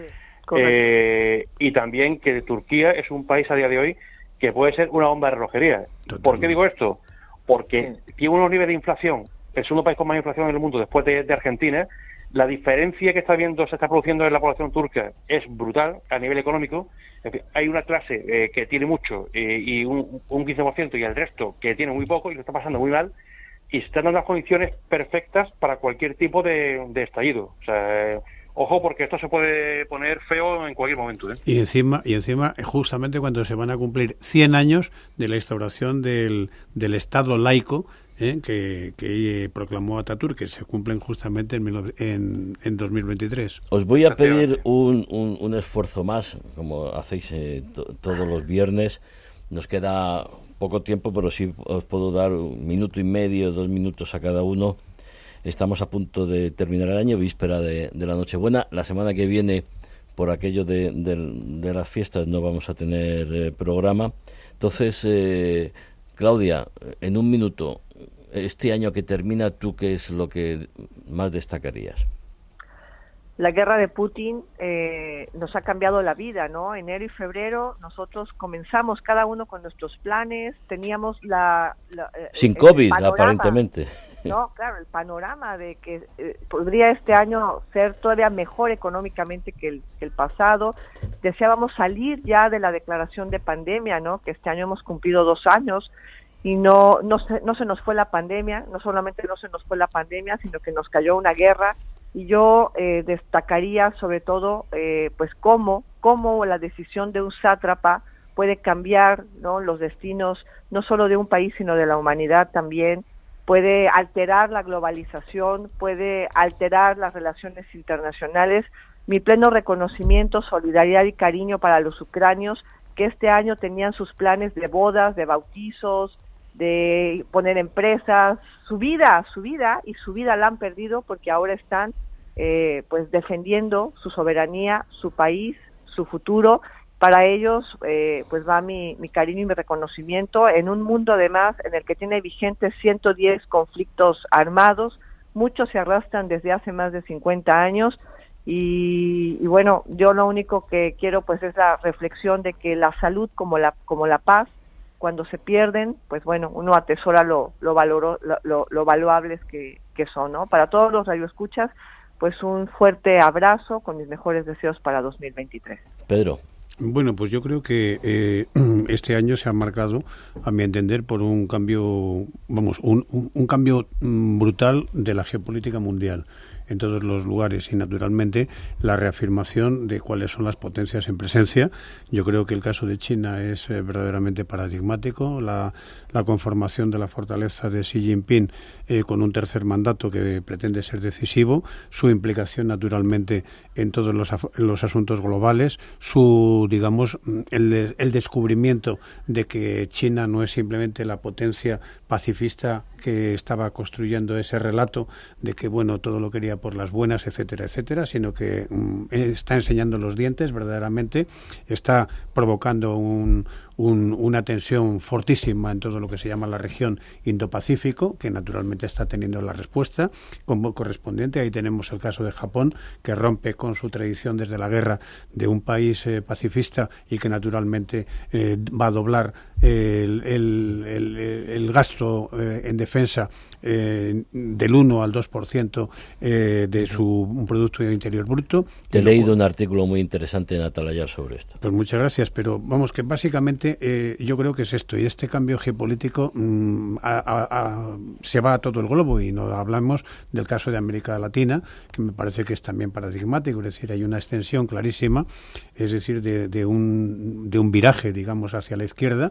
eh, y también que Turquía es un país a día de hoy que puede ser una bomba de relojería. ¿Por qué digo esto? Porque tiene unos niveles de inflación, el segundo país con más inflación en el mundo después de, Argentina, la diferencia que está viendo, se está produciendo en la población turca es brutal a nivel económico. hay una clase eh, que tiene mucho eh, y un, un 15% y el resto que tiene muy poco y lo está pasando muy mal y se están dando las condiciones perfectas para cualquier tipo de, de estallido. O sea, ojo porque esto se puede poner feo en cualquier momento. ¿eh? Y encima, y encima justamente cuando se van a cumplir 100 años de la instauración del, del Estado laico ¿eh? que, que proclamó Ataturk, que se cumplen justamente en, en, en 2023. Os voy a pedir un, un, esfuerzo más, como hacéis eh, todos los viernes. Nos queda poco tiempo, pero sí os puedo dar un minuto y medio, dos minutos a cada uno Estamos a punto de terminar el año, víspera de, la Nochebuena. La semana que viene, por aquello de, las fiestas, no vamos a tener eh, programa. Entonces, eh, Claudia, en un minuto, este año que termina, ¿tú qué es lo que más destacarías? La guerra de Putin eh, nos ha cambiado la vida, ¿no? Enero y febrero nosotros comenzamos cada uno con nuestros planes, teníamos la... Sin COVID, aparentemente. No, claro, el panorama de que eh, podría este año ser todavía mejor económicamente que el, pasado. Deseábamos salir ya de la declaración de pandemia, ¿no? Que este año hemos cumplido dos años y no, no, se, no se nos fue la pandemia, no solamente no se nos fue la pandemia, sino que nos cayó una guerra y yo eh, destacaría sobre todo eh, pues cómo, cómo la decisión de un sátrapa puede cambiar ¿no? los destinos no solo de un país sino de la humanidad también puede alterar la globalización, puede alterar las relaciones internacionales. Mi pleno reconocimiento, solidaridad y cariño para los ucranios que este año tenían sus planes de bodas, de bautizos, de poner empresas, su vida, su vida y su vida la han perdido porque ahora están eh, pues defendiendo su soberanía, su país, su futuro. Para ellos eh, pues va mi, cariño y mi reconocimiento en un mundo además en el que tiene vigentes 110 conflictos armados, muchos se arrastran desde hace más de 50 años y, y, bueno, yo lo único que quiero pues es la reflexión de que la salud como la, como la paz cuando se pierden, pues bueno, uno atesora lo, lo, valoro, lo, lo, valuables que, que, son, ¿no? Para todos los radioescuchas, pues un fuerte abrazo con mis mejores deseos para 2023. Pedro. Bueno, pues yo creo que eh, <clears throat> este año se ha marcado, a mi entender, por un cambio, vamos, un, un, cambio mm, brutal de la geopolítica mundial en todos los lugares y naturalmente la reafirmación de cuáles son las potencias en presencia. Yo creo que el caso de China es eh, verdaderamente paradigmático. La, la, conformación de la fortaleza de Xi Jinping eh, con un tercer mandato que pretende ser decisivo, su implicación naturalmente en todos los, los asuntos globales, su, digamos, el, descubrimiento de que China no es simplemente la potencia pacifista que estaba construyendo ese relato de que bueno todo lo quería por las buenas etcétera etcétera sino que mm, está enseñando los dientes verdaderamente está provocando un, un, una tensión fortísima en todo lo que se llama la región Indo-Pacífico, que naturalmente está teniendo la respuesta como correspondiente. Ahí tenemos el caso de Japón, que rompe con su tradición desde la guerra de un país eh, pacifista y que naturalmente eh, va a doblar el, el, el, el gasto eh, en defensa eh, del 1 al 2% eh, de su Producto Interior Bruto. Te he leído un artículo muy interesante en Atalayar sobre esto. Pues muchas gracias, pero vamos que básicamente eh, yo creo que es esto, y este cambio geopolítico mmm, a, a, a, se va a todo el globo, y no hablamos del caso de América Latina, que me parece que es también paradigmático, es decir, hay una extensión clarísima, es decir, de, de, un, de un viraje, digamos, hacia la izquierda,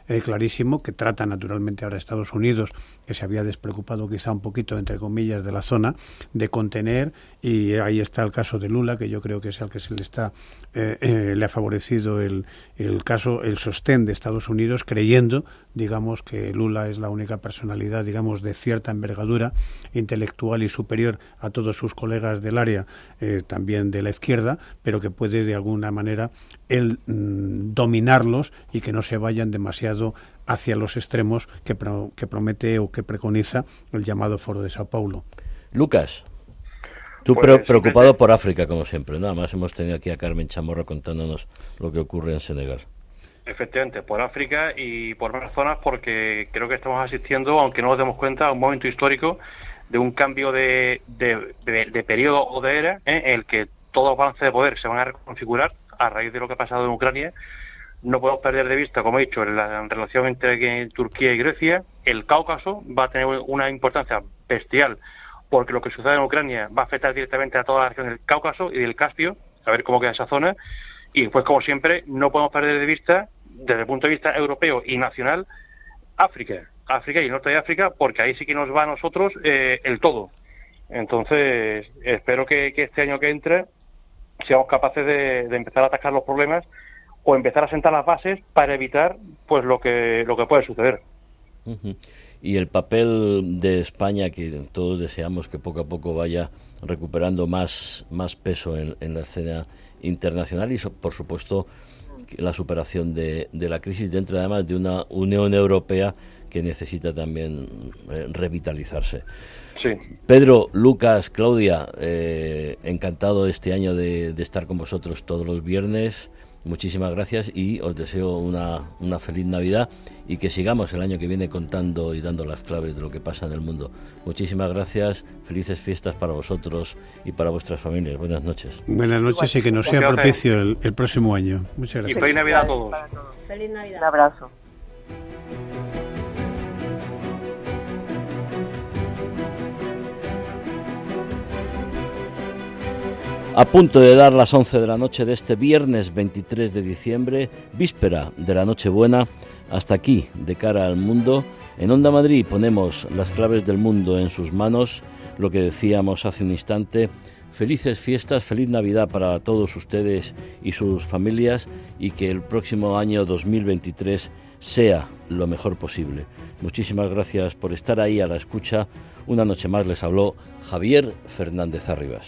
eh, clarísimo, que trata naturalmente ahora Estados Unidos, que se había despreocupado quizá un poquito, entre comillas, de la zona, de contener, y ahí está el caso de Lula, que yo creo que es el que se le está, eh, eh, le ha favorecido el, el caso, el sostén de Estados Unidos, creyendo, digamos, que Lula es la única personalidad, digamos, de cierta envergadura intelectual y superior a todos sus colegas del área, eh, también de la izquierda, pero que puede de alguna manera él mmm, dominarlos y que no se vayan demasiado hacia los extremos que, pro, que promete o que preconiza el llamado Foro de Sao Paulo. Lucas. Tú pues, pre preocupado por África, como siempre. Nada más hemos tenido aquí a Carmen Chamorro contándonos lo que ocurre en Senegal. Efectivamente, por África y por más zonas, porque creo que estamos asistiendo, aunque no nos demos cuenta, a un momento histórico de un cambio de, de, de, de periodo o de era ¿eh? en el que todos los balances de poder se van a reconfigurar a raíz de lo que ha pasado en Ucrania. No podemos perder de vista, como he dicho, la relación entre Turquía y Grecia. El Cáucaso va a tener una importancia bestial porque lo que sucede en Ucrania va a afectar directamente a toda la región del Cáucaso y del Caspio, a ver cómo queda esa zona. Y después, como siempre, no podemos perder de vista, desde el punto de vista europeo y nacional, África. África y el norte de África, porque ahí sí que nos va a nosotros eh, el todo. Entonces, espero que, este año que entre seamos capaces de, de, empezar a atacar los problemas o empezar a sentar las bases para evitar pues lo que lo que puede suceder. Uh -huh. Y el papel de España, que todos deseamos que poco a poco vaya recuperando más, más peso en, en la escena internacional y, por supuesto, la superación de, de la crisis dentro además de una Unión Europea que necesita también eh, revitalizarse. Sí. Pedro, Lucas, Claudia, eh, encantado este año de, de, estar con vosotros todos los viernes. Muchísimas gracias y os deseo una, una, feliz Navidad y que sigamos el año que viene contando y dando las claves de lo que pasa en el mundo. Muchísimas gracias, felices fiestas para vosotros y para vuestras familias. Buenas noches. Buenas noches y que nos sea propicio el, el próximo año. Muchas gracias. Y feliz Navidad a todos. Feliz Navidad. Un abrazo. A punto de dar las 11 de la noche de este viernes 23 de diciembre, víspera de la Nochebuena, hasta aquí, de cara al mundo, en Onda Madrid ponemos las claves del mundo en sus manos, lo que decíamos hace un instante. Felices fiestas, feliz Navidad para todos ustedes y sus familias y que el próximo año 2023 sea lo mejor posible. Muchísimas gracias por estar ahí a la escucha. Una noche más les habló Javier Fernández Arribas.